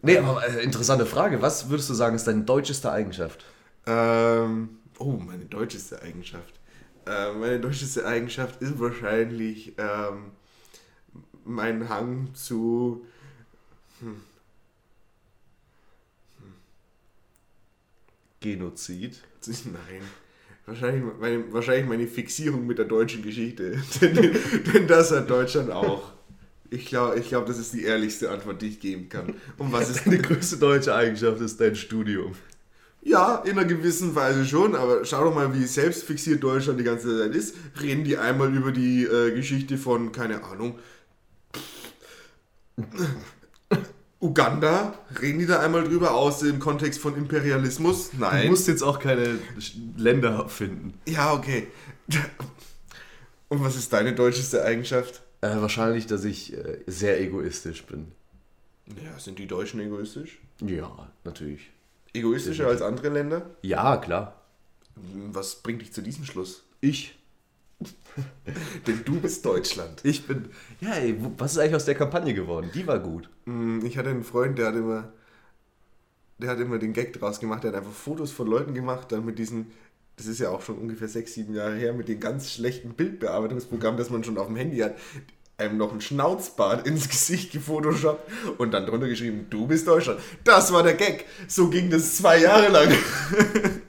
Nee, aber äh, interessante Frage. Was würdest du sagen, ist deine deutscheste Eigenschaft? Ähm, oh, meine deutscheste Eigenschaft. Äh, meine deutscheste Eigenschaft ist wahrscheinlich ähm, mein Hang zu. Hm, hm. Genozid? (laughs) Nein. Wahrscheinlich meine, wahrscheinlich meine Fixierung mit der deutschen Geschichte. (laughs) denn, denn das hat Deutschland auch. Ich glaube, ich glaub, das ist die ehrlichste Antwort, die ich geben kann. Und was ist (laughs) deine größte deutsche Eigenschaft? Ist dein Studium. Ja, in einer gewissen Weise schon, aber schau doch mal, wie selbstfixiert Deutschland die ganze Zeit ist. Reden die einmal über die äh, Geschichte von, keine Ahnung, Uganda? Reden die da einmal drüber aus im Kontext von Imperialismus? Nein. Du musst jetzt auch keine Länder finden. Ja, okay. (laughs) Und was ist deine deutscheste Eigenschaft? Äh, wahrscheinlich, dass ich äh, sehr egoistisch bin. Ja, sind die Deutschen egoistisch? Ja, natürlich. Egoistischer als andere Länder? Ja, klar. Was bringt dich zu diesem Schluss? Ich. (laughs) Denn du bist Deutschland. Ich bin. Ja, ey, was ist eigentlich aus der Kampagne geworden? Die war gut. Mm, ich hatte einen Freund, der hat immer. Der hat immer den Gag draus gemacht. Der hat einfach Fotos von Leuten gemacht, dann mit diesen. Das ist ja auch schon ungefähr sechs, sieben Jahre her, mit dem ganz schlechten Bildbearbeitungsprogramm, das man schon auf dem Handy hat einem noch ein Schnauzbart (laughs) ins Gesicht gefotoshoppt und dann drunter geschrieben, du bist Deutschland. Das war der Gag. So ging das zwei Jahre lang. (laughs)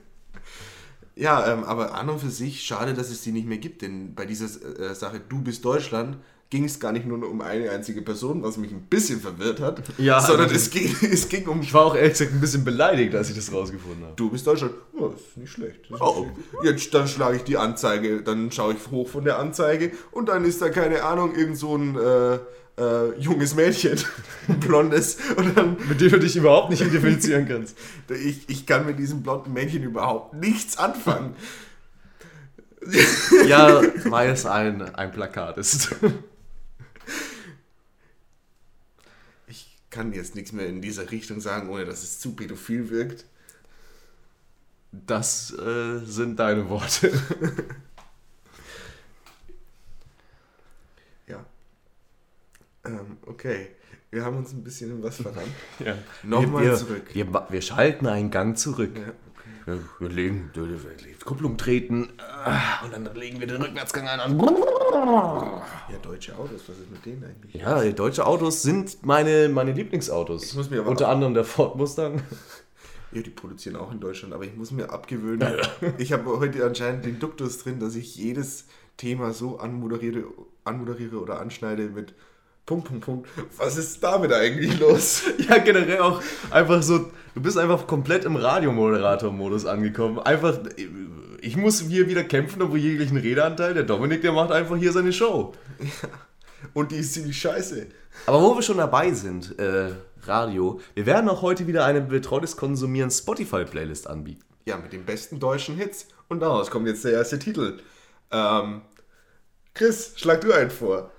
ja, ähm, aber an und für sich schade, dass es die nicht mehr gibt, denn bei dieser äh, Sache, du bist Deutschland, ging es gar nicht nur um eine einzige Person, was mich ein bisschen verwirrt hat, ja, sondern also es, ging, (laughs) es ging um. Ich war auch ehrlich gesagt ein bisschen beleidigt, als ich das rausgefunden habe. Du bist Deutschland. Oh, das ist nicht schlecht. Ist oh. nicht Jetzt dann schlage ich die Anzeige, dann schaue ich hoch von der Anzeige und dann ist da keine Ahnung, irgend so ein. Äh, äh, junges Mädchen, ein (laughs) blondes. Und dann, mit dem du dich überhaupt nicht identifizieren kannst. (laughs) Ich, ich kann mit diesem blonden Männchen überhaupt nichts anfangen. ja, weil es ein, ein Plakat ist. Kann jetzt nichts mehr in dieser Richtung sagen, ohne dass es zu pädophil wirkt. Das äh, sind deine Worte. (laughs) ja. Ähm, okay. Wir haben uns ein bisschen in was verrannt. ja. Nochmal zurück. Wir, wir, schalten einen Gang zurück. Ja. Wir, legen Kupplung treten ah, und dann legen wir den Rückwärtsgang ein. Ja, deutsche Autos, was ist mit denen eigentlich? Ja, deutsche Autos sind meine, meine Lieblingsautos. Unter anderem der Ford Mustang. Ja, die produzieren auch in Deutschland, aber ich muss mir abgewöhnen. Ja. Ich habe heute anscheinend den Duktus drin, dass ich jedes Thema so anmoderiere, anmoderiere oder anschneide mit Punkt, Punkt, Punkt. Was ist damit eigentlich los? (laughs) Ja, generell auch einfach so, du bist einfach komplett im Radiomoderator-Modus angekommen. Einfach, ich muss hier wieder kämpfen um jeglichen Redeanteil. Der Dominik, der macht einfach hier seine Show. Ja. Und die ist ziemlich scheiße. Aber wo wir schon dabei sind, äh, Radio, wir werden auch heute wieder eine betreutes Konsumieren Spotify-Playlist anbieten. Ja, mit den besten deutschen Hits. Und daraus kommt jetzt der erste Titel. Ähm, Chris, schlag du einen vor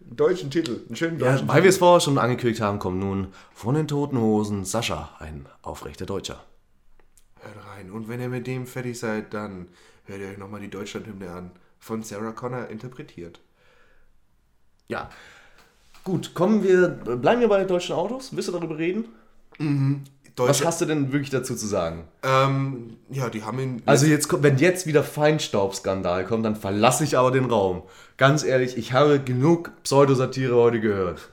deutschen Titel, einen schönen deutschen ja, Weil wir es vorher schon angekündigt haben, kommt nun von den Toten Hosen Sascha, ein aufrechter Deutscher. Hört rein. Und wenn ihr mit dem fertig seid, dann hört ihr euch nochmal die Deutschlandhymne an. Von Sarah Connor interpretiert. Ja. Gut, kommen wir, bleiben wir bei deutschen Autos? Willst du darüber reden? Mhm. Deutsche, Was hast du denn wirklich dazu zu sagen? Ähm, ja, die haben ihn. Also jetzt, wenn jetzt wieder Feinstaubskandal kommt, dann verlasse ich aber den Raum. Ganz ehrlich, ich habe genug Pseudosatire heute gehört.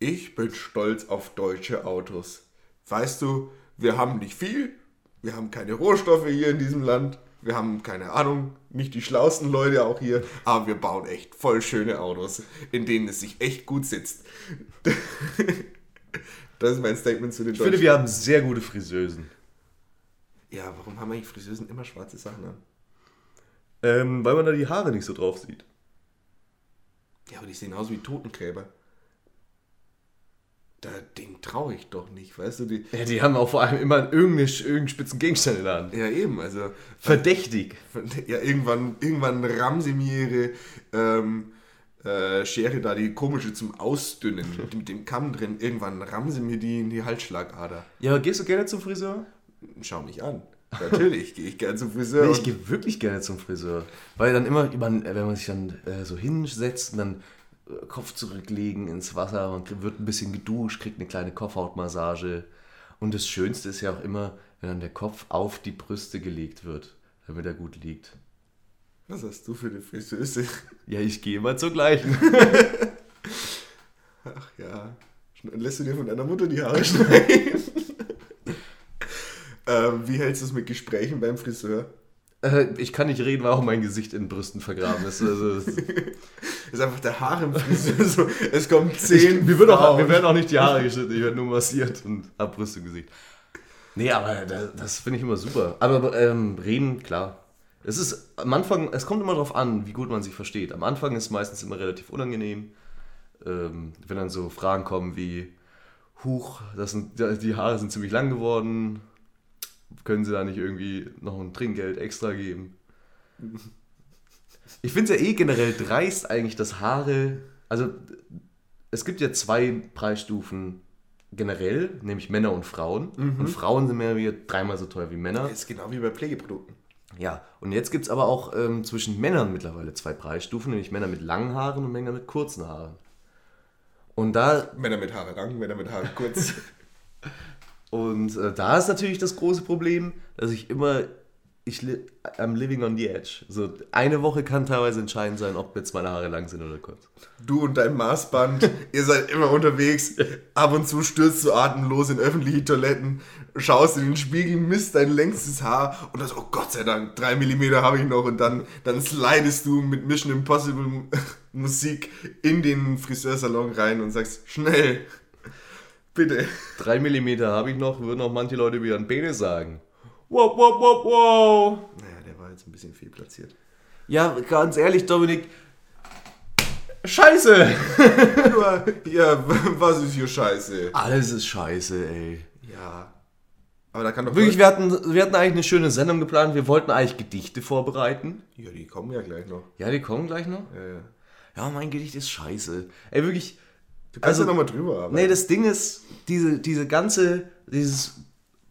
Ich bin stolz auf deutsche Autos. Weißt du, wir haben nicht viel, wir haben keine Rohstoffe hier in diesem Land, wir haben keine Ahnung, nicht die schlauesten Leute auch hier, aber wir bauen echt voll schöne Autos, in denen es sich echt gut sitzt. (laughs) Das ist mein Statement zu den Ich finde, wir haben sehr gute Friseusen. Ja, warum haben eigentlich Friseusen immer schwarze Sachen an? Ähm, weil man da die Haare nicht so drauf sieht. Ja, aber die sehen aus wie Totengräber. Da, den, traurig doch nicht, weißt du? Die, Ja, die haben auch vor allem immer irgendeinen irgendeinen spitzen Gegenstand in der Hand. ja, eben, also Verdächtig. ja, irgendwann, irgendwann rammen sie mir ihre ähm, äh, Schere da, die komische zum Ausdünnen, (laughs) mit, dem Kamm drin, irgendwann rammen sie mir die in die Halsschlagader. Ja, aber gehst du gerne zum Friseur? Schau mich an. Natürlich gehe ich gern zum Friseur. Nee, ich gehe wirklich gerne zum Friseur. Weil dann immer, man, wenn man sich dann äh, so hinsetzt und dann äh, Kopf zurücklegen ins Wasser und wird ein bisschen geduscht, kriegt eine kleine Kopfhautmassage. Und das Schönste ist ja auch immer, wenn dann der Kopf auf die Brüste gelegt wird, damit er gut liegt. Was hast du für eine Friseuse? Ja, ich gehe mal zur gleichen. (laughs) Ach ja. Lässt du dir von deiner Mutter die Haare schneiden? (laughs) ähm, wie hältst du es mit Gesprächen beim Friseur? Äh, ich kann nicht reden, weil auch mein Gesicht in Brüsten vergraben ist. Also, es- ist (laughs) einfach der Haar im Friseur. So, es kommen zehn. ich, mir, wird auch, mir werden auch nicht die Haare geschnitten, ich werde nur massiert und hab Brüste im Gesicht. Nee, aber das, das finde ich immer super. Aber ähm, reden, klar. Es ist am Anfang, es kommt immer darauf an, wie gut man sich versteht. Am Anfang ist es meistens immer relativ unangenehm, ähm, wenn dann so Fragen kommen wie, Huch, das sind, die Haare sind ziemlich lang geworden, können Sie da nicht irgendwie noch ein Trinkgeld extra geben? Ich finde es ja eh generell dreist eigentlich, dass Haare, also es gibt ja zwei Preisstufen generell, nämlich Männer und Frauen. Und Frauen sind mehr wie dreimal so teuer wie Männer. Das ist genau wie bei Pflegeprodukten. Ja, und jetzt gibt es aber auch ähm, zwischen Männern mittlerweile zwei Preisstufen, nämlich Männer mit langen Haaren und Männer mit kurzen Haaren. Und da, Männer mit Haare lang, Männer mit Haare kurz. (laughs) und, äh, da ist natürlich das große Problem, dass ich immer, ich li I'm living on the edge. So eine Woche kann teilweise entscheidend sein, ob jetzt meine Haare lang sind oder kurz. Du und dein Maßband, (laughs) ihr seid immer unterwegs. Ab und zu stürzt du atemlos in öffentliche Toiletten, schaust in den Spiegel, misst dein längstes Haar und dann so, oh Gott sei Dank, drei Millimeter habe ich noch und dann, dann slidest du mit Mission Impossible (laughs) Musik in den Friseursalon rein und sagst, schnell, bitte. Drei Millimeter habe ich noch, würden auch manche Leute wieder ein Penis sagen. Wow, wow, wow, wow. Naja, der war jetzt ein bisschen viel platziert. Ja, ganz ehrlich, Dominik. Scheiße! (laughs) Ja, was ist hier scheiße? Alles ist scheiße, ey. Ja. Aber da kann doch... Wirklich, wir hatten, wir hatten eigentlich eine schöne Sendung geplant. Wir wollten eigentlich Gedichte vorbereiten. Ja, die kommen ja gleich noch. Ja, die kommen gleich noch. Ja, ja. Ja, mein Gedicht ist scheiße. Ey, wirklich. Du kannst Also- ja nochmal drüber arbeiten. Nee, das Ding ist, diese, diese ganze, dieses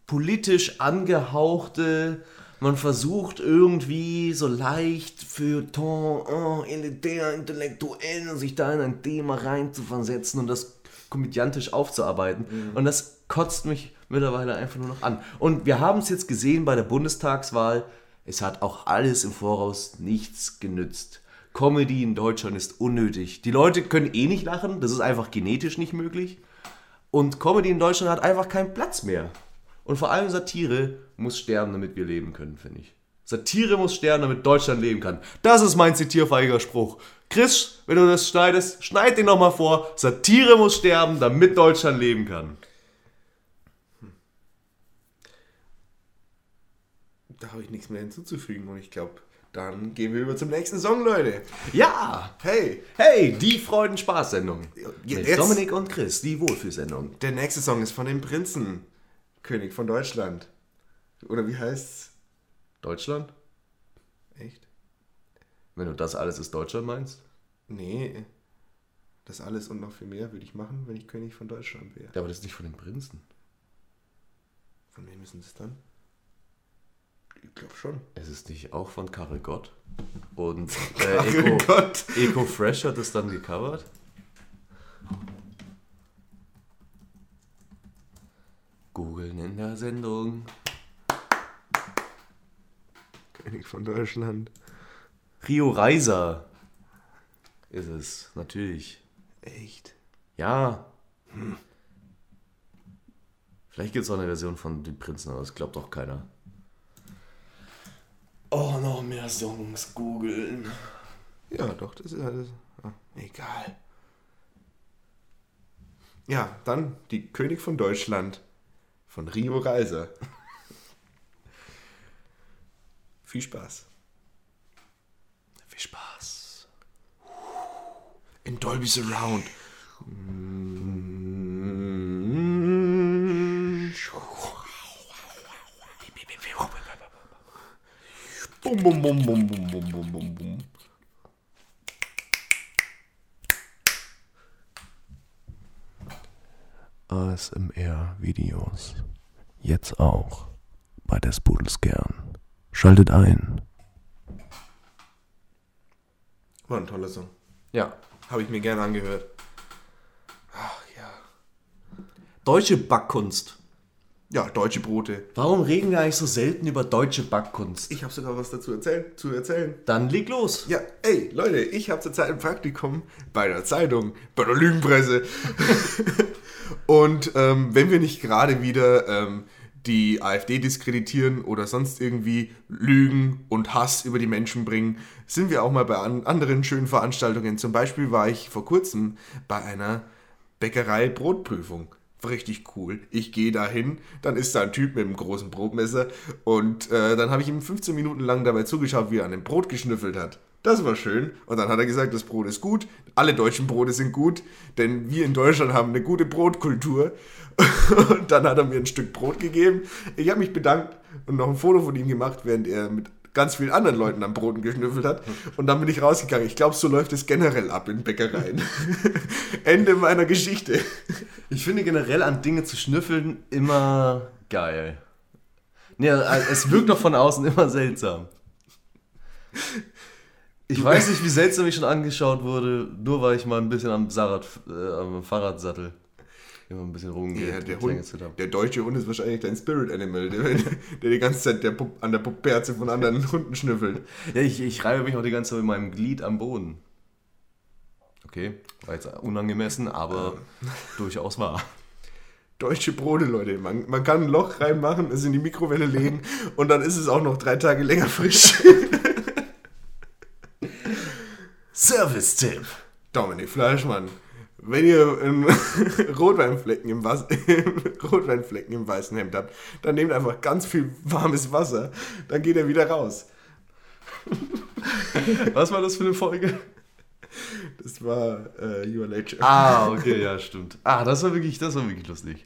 politisch angehauchte, man versucht irgendwie so leicht für ton, oh, elitär, intellektuell, sich da in ein Thema rein zu versetzen und das komödiantisch aufzuarbeiten. Und das kotzt mich mittlerweile einfach nur noch an. Und wir haben es jetzt gesehen bei der Bundestagswahl, es hat auch alles im Voraus nichts genützt. Comedy in Deutschland ist unnötig. Die Leute können eh nicht lachen, das ist einfach genetisch nicht möglich. Und Comedy in Deutschland hat einfach keinen Platz mehr. Und vor allem Satire muss sterben, damit wir leben können, finde ich. Satire muss sterben, damit Deutschland leben kann. Das ist mein zitierfähiger Spruch. Chris, wenn du das schneidest, schneid den nochmal vor. Satire muss sterben, damit Deutschland leben kann. Da habe ich nichts mehr hinzuzufügen und ich glaube, dann gehen wir über zum nächsten Song, Leute. Ja! Hey, Hey, die Freuden-Spaß-Sendung. Mit Dominik und Chris, die Wohlfühlsendung. der nächste Song ist von dem Prinzen, König von Deutschland. Oder wie heißt's? Deutschland? Echt? Wenn du das alles ist Deutschland meinst? Nee. Das alles und noch viel mehr würde ich machen, wenn ich König von Deutschland wäre. Ja, aber das ist nicht von den Prinzen. Von wem ist denn das dann? Ich glaube schon. Es ist nicht auch von Karel Gott. Und (laughs) äh, Eco, Gott. Eco Fresh hat es dann gecovert. Googeln in der Sendung. König von Deutschland. Rio Reiser ist es, natürlich. Echt? Ja. Hm. Vielleicht gibt es auch eine Version von den Prinzen, aber das glaubt doch keiner. Oh, noch mehr Songs googeln. Ja, doch, das ist alles. Ah, egal. Ja, dann die König von Deutschland von Rio Reiser. (laughs) Viel Spaß. Viel Spaß. In Dolby's Around. Bum, Bum, bum, bum, bum, bum, bum, bum, bum. ASMR-Videos. Jetzt auch bei des Pudels gern. Schaltet ein. War ein toller Song. Ja. Habe ich mir gerne angehört. Ach ja. Deutsche Backkunst. Ja, deutsche Brote. Warum reden wir eigentlich so selten über deutsche Backkunst? Ich habe sogar was dazu erzählt, zu erzählen. Dann leg los. Ja, ey, Leute, ich habe zurzeit ein Praktikum bei der Zeitung, bei der Lügenpresse. (laughs) Und ähm, wenn wir nicht gerade wieder ähm, die AfD diskreditieren oder sonst irgendwie Lügen und Hass über die Menschen bringen, sind wir auch mal bei an anderen schönen Veranstaltungen. Zum Beispiel war ich vor kurzem bei einer Bäckerei Brotprüfung. Richtig cool. Ich gehe da hin, dann ist da ein Typ mit einem großen Brotmesser und äh, dann habe ich ihm 15 Minuten lang dabei zugeschaut, wie er an dem Brot geschnüffelt hat. Das war schön. Und dann hat er gesagt, das Brot ist gut. Alle deutschen Brote sind gut, denn wir in Deutschland haben eine gute Brotkultur. (laughs) Und dann hat er mir ein Stück Brot gegeben. Ich habe mich bedankt und noch ein Foto von ihm gemacht, während er mit ganz vielen anderen Leuten am Broten geschnüffelt hat. Und dann bin ich rausgegangen. Ich glaube, so läuft es generell ab in Bäckereien. (laughs) Ende meiner Geschichte. Ich finde generell an Dinge zu schnüffeln immer geil. Nee, es wirkt doch von außen immer seltsam. Ich weiß nicht, wie seltsam ich schon angeschaut wurde, nur weil ich mal ein bisschen am, Sarat, äh, am Fahrradsattel immer ein bisschen rumgeht. Ja, der, Hund, der deutsche Hund ist wahrscheinlich dein Spirit Animal, der, (laughs) der die ganze Zeit der Pup, an der Puperze von anderen (laughs) Hunden schnüffelt. Ja, ich, ich reibe mich auch die ganze Zeit mit meinem Glied am Boden. Okay, war jetzt unangemessen, aber (laughs) durchaus wahr. Deutsche Brote, Leute. Man, man kann ein Loch reinmachen, es in die Mikrowelle legen und dann ist es auch noch drei Tage länger frisch. Service-Tipp. Dominik Fleischmann. Wenn ihr einen (laughs) Rotweinflecken im, Was (laughs) Rotweinflecken im weißen Hemd habt, dann nehmt einfach ganz viel warmes Wasser, dann geht er wieder raus. (laughs) Was war das für eine Folge? Das war äh, Your Nature. Ah, okay, ja, stimmt. Ah, das war wirklich, das war wirklich lustig.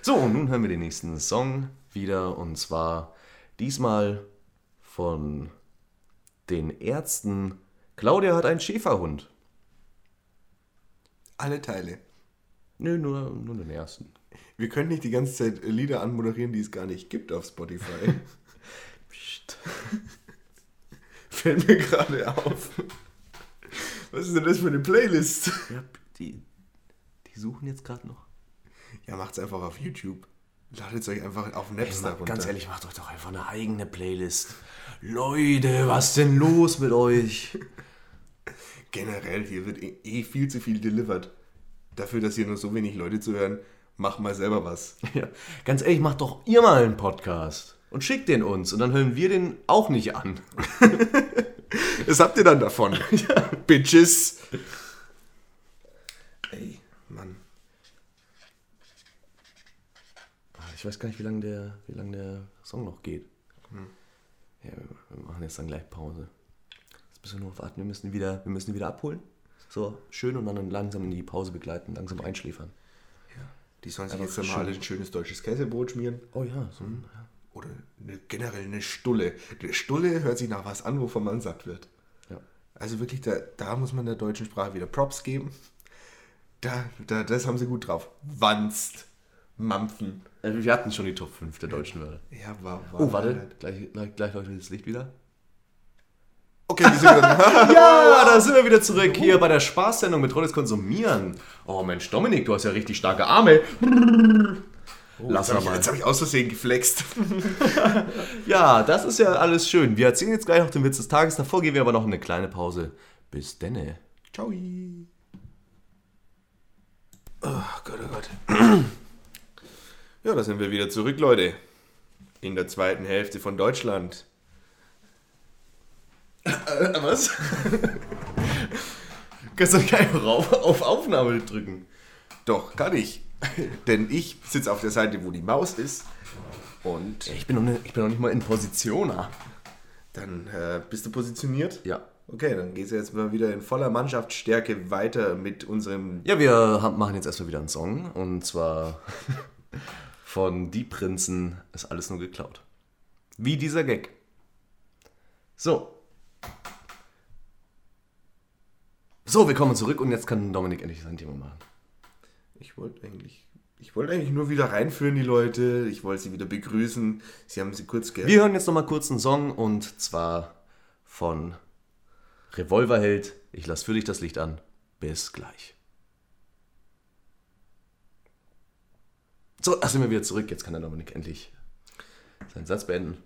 So, und nun hören wir den nächsten Song wieder und zwar diesmal von den Ärzten. Claudia hat einen Schäferhund. Alle Teile. Nö, nur, nur den ersten. Wir können nicht die ganze Zeit Lieder anmoderieren, die es gar nicht gibt auf Spotify. (laughs) Psst. (laughs) Fällt mir gerade auf. Was ist denn das für eine Playlist? Ja, die, die suchen jetzt gerade noch. Ja, macht's einfach auf YouTube. Ladet euch einfach auf Napster hey, runter. Ganz ehrlich, macht euch doch einfach eine eigene Playlist. Leute, was denn los mit euch? (laughs) Generell, hier wird eh, eh viel zu viel delivered. Dafür, dass hier nur so wenig Leute zuhören, mach mal selber was. (laughs) Ja, ganz ehrlich, macht doch ihr mal einen Podcast und schickt den uns und dann hören wir den auch nicht an. (laughs) Was habt ihr dann davon? (laughs) ja. Bitches. Ey, Mann. Ah, ich weiß gar nicht, wie lange der, lang der Song noch geht. Hm. Ja, wir machen jetzt dann gleich Pause. Müssen wir nur warten, wir müssen wieder, wir müssen wieder abholen. So, schön und dann langsam in die Pause begleiten, langsam einschläfern. Ja. Die sollen sich jetzt mal ein schönes deutsches Käsebrot schmieren. Oh ja, so hm. ja. Oder eine, generell eine Stulle. Eine Stulle hört sich nach was an, wovon man satt wird. Ja. Also wirklich, da, da muss man der deutschen Sprache wieder Props geben. Da, da, das haben sie gut drauf. Wanst, Mampfen. Also wir hatten schon die Top 5 der deutschen Wörter. Ja, war, war Oh, warte, halt. gleich, gleich, gleich leuchtet das Licht wieder. Okay, die sind wieder (laughs) (laughs) Ja, da sind wir wieder zurück hier bei der Spaßsendung mit Rolles Konsumieren. Oh Mensch, Dominik, du hast ja richtig starke Arme. Oh, Lass jetzt mal. Jetzt habe ich aus Versehen geflext. (laughs) ja, das ist ja alles schön. Wir erzählen jetzt gleich noch den Witz des Tages. Davor gehen wir aber noch eine kleine Pause. Bis denne. Ciao. Oh Gott, oh Gott. Ja, da sind wir wieder zurück, Leute. In der zweiten Hälfte von Deutschland. Äh, was? Kannst du nicht einfach auf, auf Aufnahme drücken? Doch, kann ich. (laughs) Denn ich sitze auf der Seite, wo die Maus ist. Und. Ich bin noch nicht, ich bin noch nicht mal in Position. Dann äh, bist du positioniert? Ja. Okay, dann gehst du jetzt mal wieder in voller Mannschaftsstärke weiter mit unserem. Ja, wir machen jetzt erstmal wieder einen Song. Und zwar (laughs) von Die Prinzen ist alles nur geklaut. Wie dieser Gag. So. So, wir kommen zurück und jetzt kann Dominik endlich sein Thema machen. Ich wollte eigentlich, ich wollte eigentlich nur wieder reinführen, die Leute. Ich wollte sie wieder begrüßen. Sie haben sie kurz ge Wir hören jetzt nochmal kurz einen Song und zwar von Revolverheld. Ich lass für dich das Licht an. Bis gleich. So, da sind wir wieder zurück. Jetzt kann der Dominik endlich seinen Satz beenden.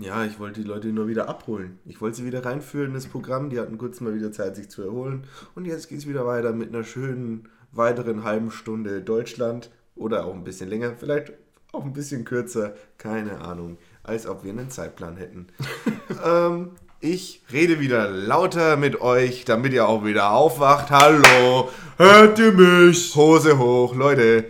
Ja, ich wollte die Leute nur wieder abholen. Ich wollte sie wieder reinführen in das Programm. Die hatten kurz mal wieder Zeit, sich zu erholen. Und jetzt geht es wieder weiter mit einer schönen weiteren halben Stunde Deutschland. Oder auch ein bisschen länger, vielleicht auch ein bisschen kürzer. Keine Ahnung. Als ob wir einen Zeitplan hätten. (laughs) ähm, ich rede wieder lauter mit euch, damit ihr auch wieder aufwacht. Hallo, hört ihr mich? Hose hoch, Leute.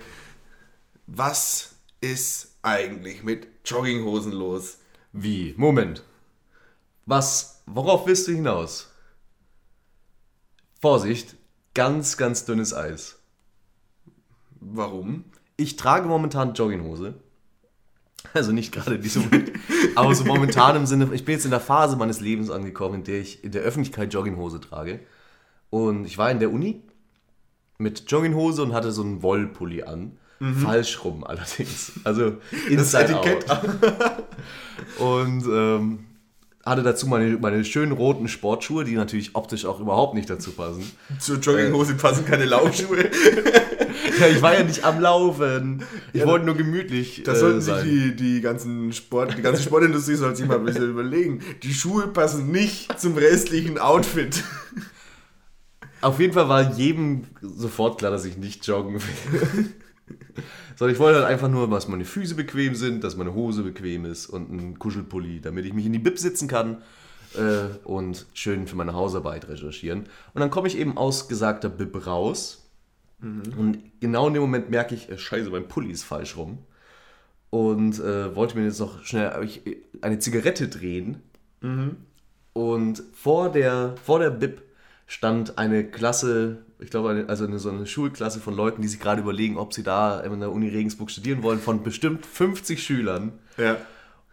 Was ist eigentlich mit Jogginghosen los? Wie? Moment. Was? Worauf willst du hinaus? Vorsicht, ganz, ganz dünnes Eis. Warum? Ich trage momentan Jogginghose. Also nicht gerade diese, aber so momentan im Sinne, ich bin jetzt in der Phase meines Lebens angekommen, in der ich in der Öffentlichkeit Jogginghose trage. Und ich war in der Uni mit Jogginghose und hatte so einen Wollpulli an. Falsch rum allerdings. (laughs) Also inside Etikett. out. (laughs) Und ähm, hatte dazu meine, meine schönen roten Sportschuhe, die natürlich optisch auch überhaupt nicht dazu passen. Zur Jogginghose passen keine Laufschuhe. (laughs) Ja, ich war ja nicht am Laufen. Ich wollte nur gemütlich Das äh, sollten sich sein. die, die ganzen Sport, die ganze Sportindustrie sollte sich mal ein bisschen überlegen. Die Schuhe passen nicht zum restlichen Outfit. Auf jeden Fall war jedem sofort klar, dass ich nicht joggen will. Sondern ich wollte halt einfach nur, dass meine Füße bequem sind, dass meine Hose bequem ist und ein Kuschelpulli, damit ich mich in die Bib sitzen kann äh, und schön für meine Hausarbeit recherchieren. Und dann komme ich eben aus gesagter Bib raus und genau in dem Moment merke ich, äh, scheiße, mein Pulli ist falsch rum. Und äh, wollte mir jetzt noch schnell ich, eine Zigarette drehen. Und vor der, vor der Bib stand eine Klasse, ich glaube, eine, also eine, so eine Schulklasse von Leuten, die sich gerade überlegen, ob sie da in der Uni Regensburg studieren wollen, von bestimmt 50 Schülern. Ja.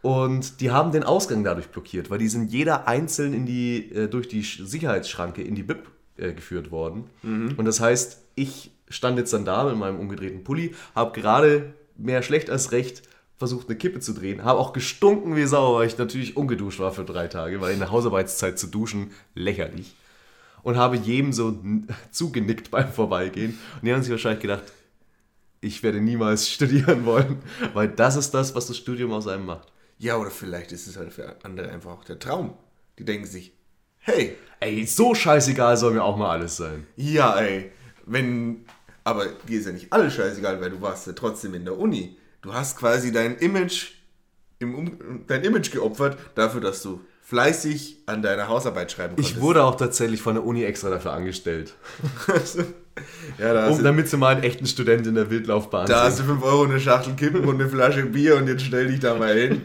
Und die haben den Ausgang dadurch blockiert, weil die sind jeder einzeln in die, äh, durch die Sch- Sicherheitsschranke in die Bib äh, geführt worden. Und das heißt, ich stand jetzt dann da mit meinem umgedrehten Pulli, habe gerade mehr schlecht als recht versucht, eine Kippe zu drehen, habe auch gestunken wie Sau, weil ich natürlich ungeduscht war für drei Tage, weil in der Hausarbeitszeit zu duschen lächerlich. Und habe jedem so (laughs) zugenickt beim Vorbeigehen. Und die haben sich wahrscheinlich gedacht, ich werde niemals (laughs) studieren wollen, weil das ist das, was das Studium aus einem macht. Ja, oder vielleicht ist es halt für andere einfach auch der Traum. Die denken sich, hey, Ey, so scheißegal soll mir auch mal alles sein. ja, ey, wenn. Aber dir ist ja nicht alles scheißegal, weil du warst ja trotzdem in der Uni. Du hast quasi dein Image, im um, dein Image geopfert dafür, dass du fleißig an deiner Hausarbeit schreiben konntest. Ich wurde auch tatsächlich von der Uni extra dafür angestellt. (laughs) ja, da hast, Um, du, damit sie mal einen echten Student in der Wildlaufbahn da hast sehen. du 5 Euro eine Schachtel Kippen und eine Flasche Bier und jetzt stell dich da mal hin.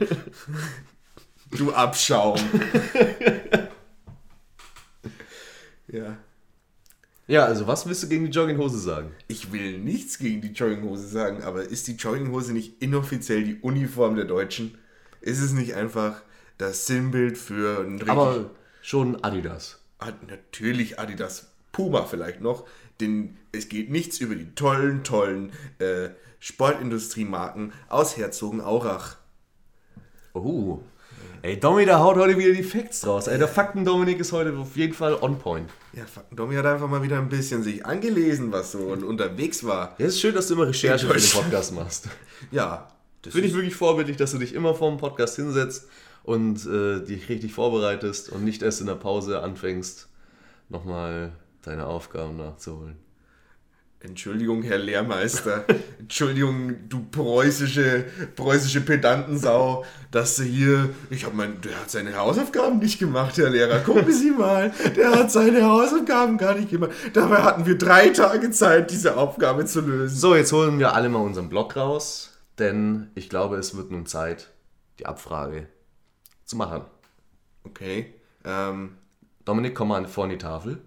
Du Abschaum. (laughs) ja. Ja, also was willst du gegen die Jogginghose sagen? Ich will nichts gegen die Jogginghose sagen, aber ist die Jogginghose nicht inoffiziell die Uniform der Deutschen? Ist es nicht einfach das Sinnbild für ein richtig... Aber schon Adidas. Hat natürlich Adidas Puma vielleicht noch, denn es geht nichts über die tollen, tollen äh, Sportindustriemarken aus Herzogenaurach. Oh. Ey, Domi, der haut heute wieder die Facts raus. Ey, der Fakten-Dominik ist heute auf jeden Fall on point. Ja, fuck, Domi hat einfach mal wieder ein bisschen sich angelesen, was so und unterwegs war. Ja, es ist schön, dass du immer Recherche für den. Podcast machst. Ja, das Finde ich wirklich vorbildlich, dass du dich immer vor dem Podcast hinsetzt und äh, dich richtig vorbereitest und nicht erst in der Pause anfängst, nochmal deine Aufgaben nachzuholen. Entschuldigung, Herr Lehrmeister. (laughs) Entschuldigung, du preußische, preußische Pedantensau, dass du hier. Ich habe mein. Der hat seine Hausaufgaben nicht gemacht, Herr Lehrer. Gucken Sie mal. Der hat seine Hausaufgaben gar nicht gemacht. Dabei hatten wir drei Tage Zeit, diese Aufgabe zu lösen. So, jetzt holen wir alle mal unseren Blog raus, denn ich glaube, es wird nun Zeit, die Abfrage zu machen. Okay. Ähm, Dominik, komm mal vor an die Tafel.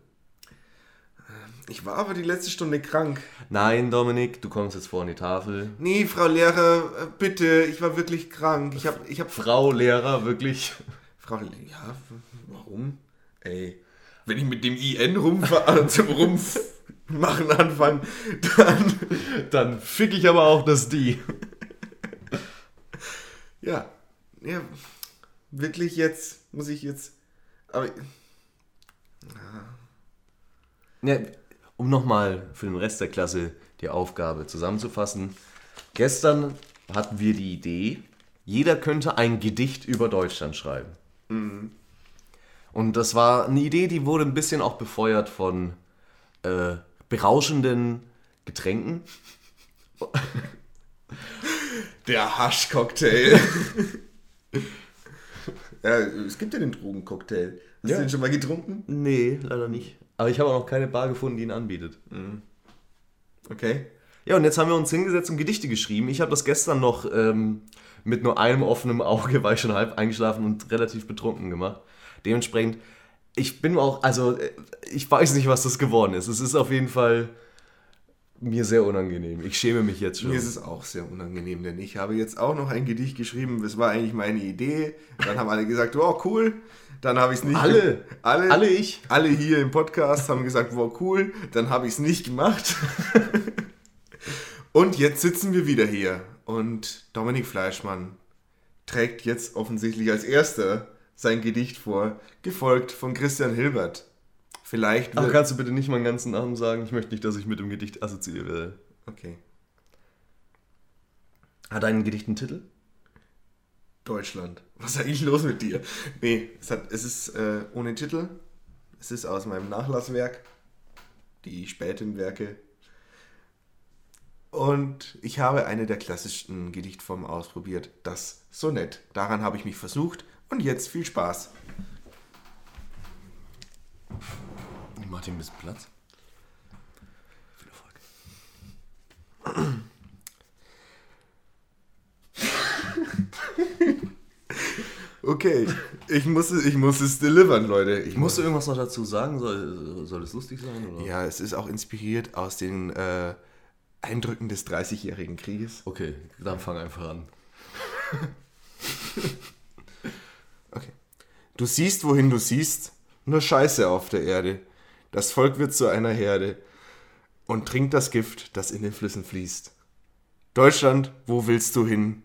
ich war aber die letzte Stunde krank. Nein, Dominik, du kommst jetzt vor an die Tafel. Nee, Frau Lehrer, äh, bitte. Ich war wirklich krank. Ich habe. Ich hab, Frau Lehrer, wirklich. Frau. Ja, Warum? Ey, wenn ich mit dem IN rumfahren, (laughs) zum Rummachen anfange, dann. (laughs) Dann fick ich aber auch das Die. Ja. Ja. Wirklich jetzt, muss ich jetzt. Aber. Ja, um nochmal für den Rest der Klasse die Aufgabe zusammenzufassen. Gestern hatten wir die Idee, jeder könnte ein Gedicht über Deutschland schreiben. Und das war eine Idee, die wurde ein bisschen auch befeuert von äh, berauschenden Getränken. (laughs) Der Haschcocktail. (laughs) ja, es gibt ja den Drogencocktail. Hast Ja. du den schon mal getrunken? Nee, leider nicht. Aber ich habe auch noch keine Bar gefunden, die ihn anbietet. Okay. Ja, und jetzt haben wir uns hingesetzt und Gedichte geschrieben. Ich habe das gestern noch ähm, mit nur einem offenen Auge, (laughs) war ich schon halb eingeschlafen und relativ betrunken gemacht. Dementsprechend, ich bin auch, also äh, ich weiß nicht, was das geworden ist. Es ist auf jeden Fall mir sehr unangenehm. Ich schäme mich jetzt schon. Mir ist es auch sehr unangenehm, denn ich habe jetzt auch noch ein Gedicht geschrieben. Das war eigentlich meine Idee. Dann haben alle gesagt, wow, cool. Dann habe ich es nicht Alle? alle, Alle ich? alle hier im Podcast haben gesagt, wow, cool. Dann habe ich es nicht gemacht. Und jetzt sitzen wir wieder hier. Und Dominik Fleischmann trägt jetzt offensichtlich als erster sein Gedicht vor, gefolgt von Christian Hilbert. Vielleicht Ach, wird... kannst du bitte nicht meinen ganzen Namen sagen? Ich möchte nicht, dass ich mit dem Gedicht assoziiert werde. Okay. Hat dein Gedicht einen Titel? Deutschland. Was ist eigentlich los mit dir? Nee, es, hat, es ist äh, ohne Titel. Es ist aus meinem Nachlasswerk. Die späten Werke. Und ich habe eine der klassischsten Gedichtformen ausprobiert. Das Sonett. Daran habe ich mich versucht. Und jetzt viel Spaß. Ich mach dir ein bisschen Platz. Viel Erfolg. Okay, ich muss, es- ich muss es delivern, Leute. Ich Musst du irgendwas noch dazu sagen? Soll, soll es lustig sein? Oder? Ja, es ist auch inspiriert aus den äh, Eindrücken des 30-jährigen Krieges. Okay, dann fang einfach an. (laughs) Okay. Du siehst, wohin du siehst, nur Scheiße auf der Erde. Das Volk wird zu einer Herde und trinkt das Gift, das in den Flüssen fließt. Deutschland, wo willst du hin?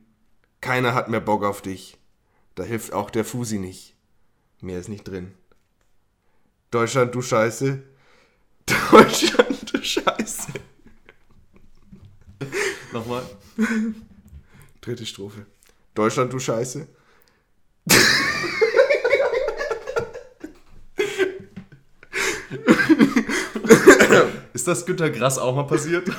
Keiner hat mehr Bock auf dich. Da hilft auch der Fusi nicht. Mehr ist nicht drin. Deutschland, du Scheiße. (laughs) Deutschland, du Scheiße. Nochmal. Dritte Strophe. Deutschland, du Scheiße. (laughs) Ist das Günter Grass auch mal passiert? (laughs)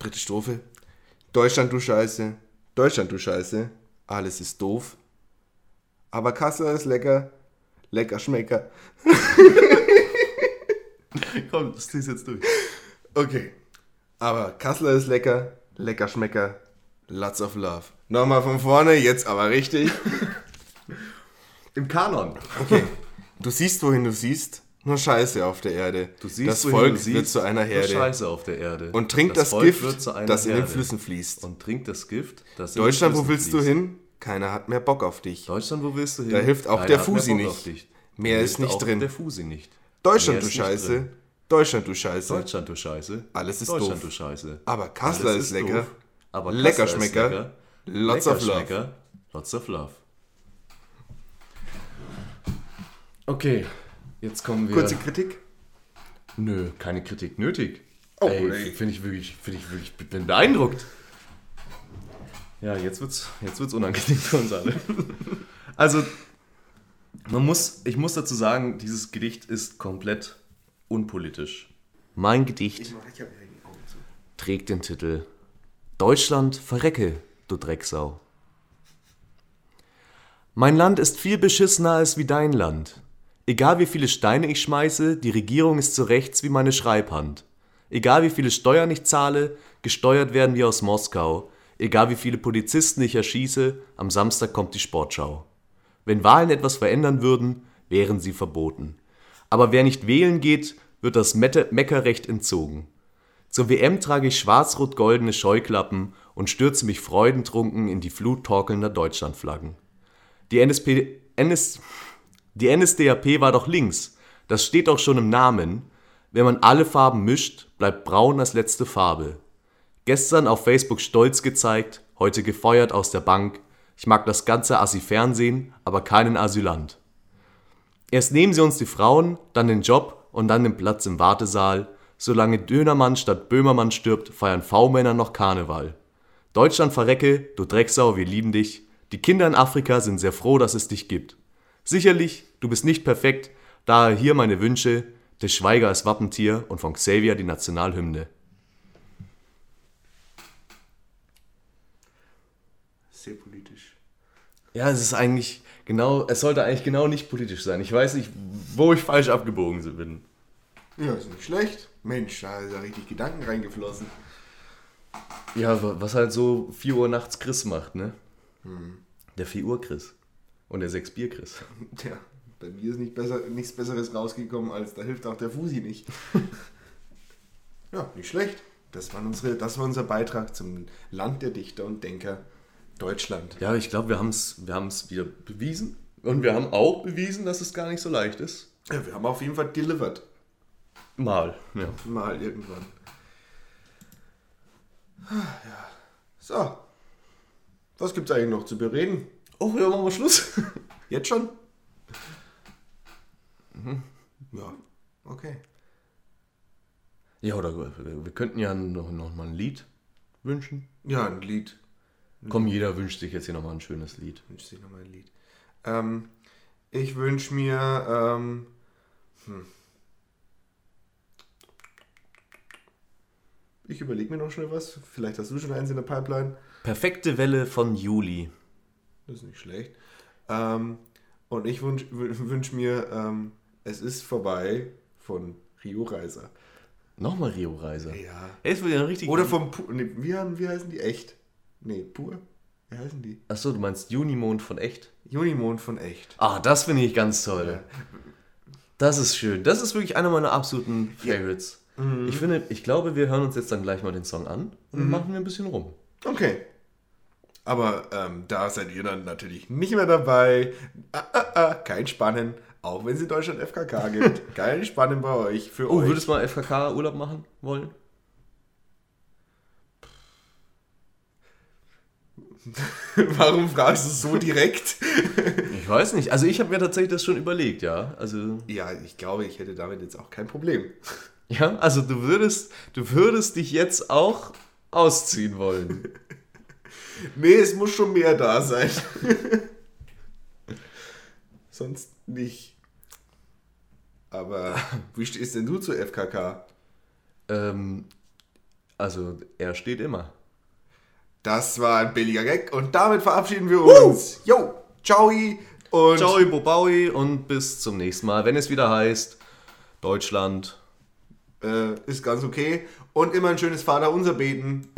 Dritte Strophe. Deutschland, du Scheiße. Deutschland, du Scheiße. Alles ist doof. Aber Kassel ist lecker. Lecker Schmecker. (laughs) Komm, das ziehst jetzt durch. Okay. Aber Kassler ist lecker. Lecker Schmecker. Lots of love. Nochmal von vorne, jetzt aber richtig. (laughs) Im Kanon. Okay. Du siehst, wohin du siehst. Nur Scheiße auf der Erde. Du siehst, das Volk du siehst, wird zu einer nur Herde. Scheiße auf der Erde. Und trinkt das, Volk Gift, das in den. Flüssen fließt. Und trinkt das Gift, das in Deutschland, den wo Flüssen willst du fließt. hin? Keiner hat mehr Bock auf dich. Deutschland, wo willst du hin? Da hilft auch Keiner der mehr Fusi Bock nicht. Mehr ist nicht auch drin. Der Fusi nicht. Deutschland, Mehr du Scheiße. Deutschland, du Scheiße. Deutschland, du Scheiße. Alles ist Deutschland, doof. du Scheiße. Aber Kassler ist lecker. doof. Aber Lecker Kassler Schmecker. Lots of love. Schmecker. Lots of love. Okay, jetzt kommen wir. Kurze Kritik. Nö, keine Kritik nötig. Oh, finde ich wirklich, finde ich wirklich, ich bin beeindruckt. Ja, jetzt wird's, jetzt wird's unangenehm für uns alle. (laughs) Also, man muss, ich muss dazu sagen, dieses Gedicht ist komplett unpolitisch. Mein Gedicht trägt den Titel Deutschland verrecke, du Drecksau. Mein Land ist viel beschissener als wie dein Land. Egal wie viele Steine ich schmeiße, die Regierung ist so rechts wie meine Schreibhand. Egal wie viele Steuern ich zahle, gesteuert werden wir aus Moskau. Egal wie viele Polizisten ich erschieße, am Samstag kommt die Sportschau. Wenn Wahlen etwas verändern würden, wären sie verboten. Aber wer nicht wählen geht, wird das Meckerrecht entzogen. Zur WM trage ich schwarz-rot-goldene Scheuklappen und stürze mich freudentrunken in die Flut torkelnder Deutschlandflaggen. Die, NSP, NS, die NSDAP war doch links, das steht doch schon im Namen. Wenn man alle Farben mischt, bleibt braun als letzte Farbe. Gestern auf Facebook stolz gezeigt, heute gefeuert aus der Bank. Ich mag das ganze Assi-Fernsehen, aber keinen Asylant. Erst nehmen sie uns die Frauen, dann den Job und dann den Platz im Wartesaal. Solange Dönermann statt Böhmermann stirbt, feiern V-Männer noch Karneval. Deutschland verrecke, du Drecksau, wir lieben dich. Die Kinder in Afrika sind sehr froh, dass es dich gibt. Sicherlich, du bist nicht perfekt, daher hier meine Wünsche, des Schweiger als Wappentier und von Xavier die Nationalhymne. Sehr politisch. Ja, es ist eigentlich genau, es sollte eigentlich genau nicht politisch sein. Ich weiß nicht, wo ich falsch abgebogen bin. Ja, ist nicht schlecht. Mensch, da ist ja richtig Gedanken reingeflossen. Ja, was halt so 4 Uhr nachts Chris macht, ne? Der 4 Uhr Chris. Und der 6 Bier Chris. (laughs) Tja, bei mir ist nicht besser, nichts Besseres rausgekommen, als da hilft auch der Fusi nicht. (laughs) ja, nicht schlecht. Das, waren unsere, das war unser Beitrag zum Land der Dichter und Denker Deutschland. Ja, ich glaube, wir haben es wir haben's wieder bewiesen. Und wir haben auch bewiesen, dass es gar nicht so leicht ist. Ja, wir haben auf jeden Fall delivered. Mal, ja. Mal irgendwann. Ja. So. Was gibt's eigentlich noch zu bereden? Oh, ja, machen wir Schluss. (laughs) Jetzt schon? Ja, okay. Ja, oder wir, wir könnten ja noch, noch mal ein Lied wünschen. Ja, ein Lied. Komm, jeder wünscht sich jetzt hier nochmal ein schönes Lied. Wünscht sich nochmal ein Lied. Ähm, ich wünsche mir. Ähm, hm. Ich überlege mir noch schnell was. Vielleicht hast du schon eins in der Pipeline. Perfekte Welle von Juli. Das ist nicht schlecht. Ähm, und ich wünsche wünsch mir ähm, Es ist vorbei von Rio Reiser. Nochmal Rio Reiser. Ja. Jetzt wird ja richtig. Oder vom Pu nee, wie, haben- wie heißen die? Echt? Nee, pur? Wie heißen die? Achso, du meinst Junimond von echt? Junimond von Echt. Ah, das finde ich ganz toll. Ja. Das ist schön. Das ist wirklich einer meiner absoluten Favorites. Mhm. Ich finde, ich glaube, wir hören uns jetzt dann gleich mal den Song an und dann machen wir ein bisschen rum. Okay. Aber ähm, da seid ihr dann natürlich nicht mehr dabei. Ah, ah, ah, kein Spannen. Auch wenn es in Deutschland FKK gibt. (laughs) kein Spannen bei euch. Für Oh, euch. würdest du mal FKK Urlaub machen wollen? (laughs) Warum fragst du so direkt? (laughs) Ich weiß nicht. Also ich habe mir tatsächlich das schon überlegt, ja. Also ja, ich glaube, ich hätte damit jetzt auch kein Problem. ja, also du würdest, du würdest dich jetzt auch ausziehen wollen. Nee, es muss schon mehr da sein. (laughs) Sonst nicht. Aber wie stehst denn du zu FKK? ähm, also er steht immer. Das war ein billiger Gag und damit verabschieden wir uns. Jo, ciao und Ciao, Bobaui und bis zum nächsten Mal, wenn es wieder heißt Deutschland. äh, ist ganz okay. Und immer ein schönes Vaterunser beten.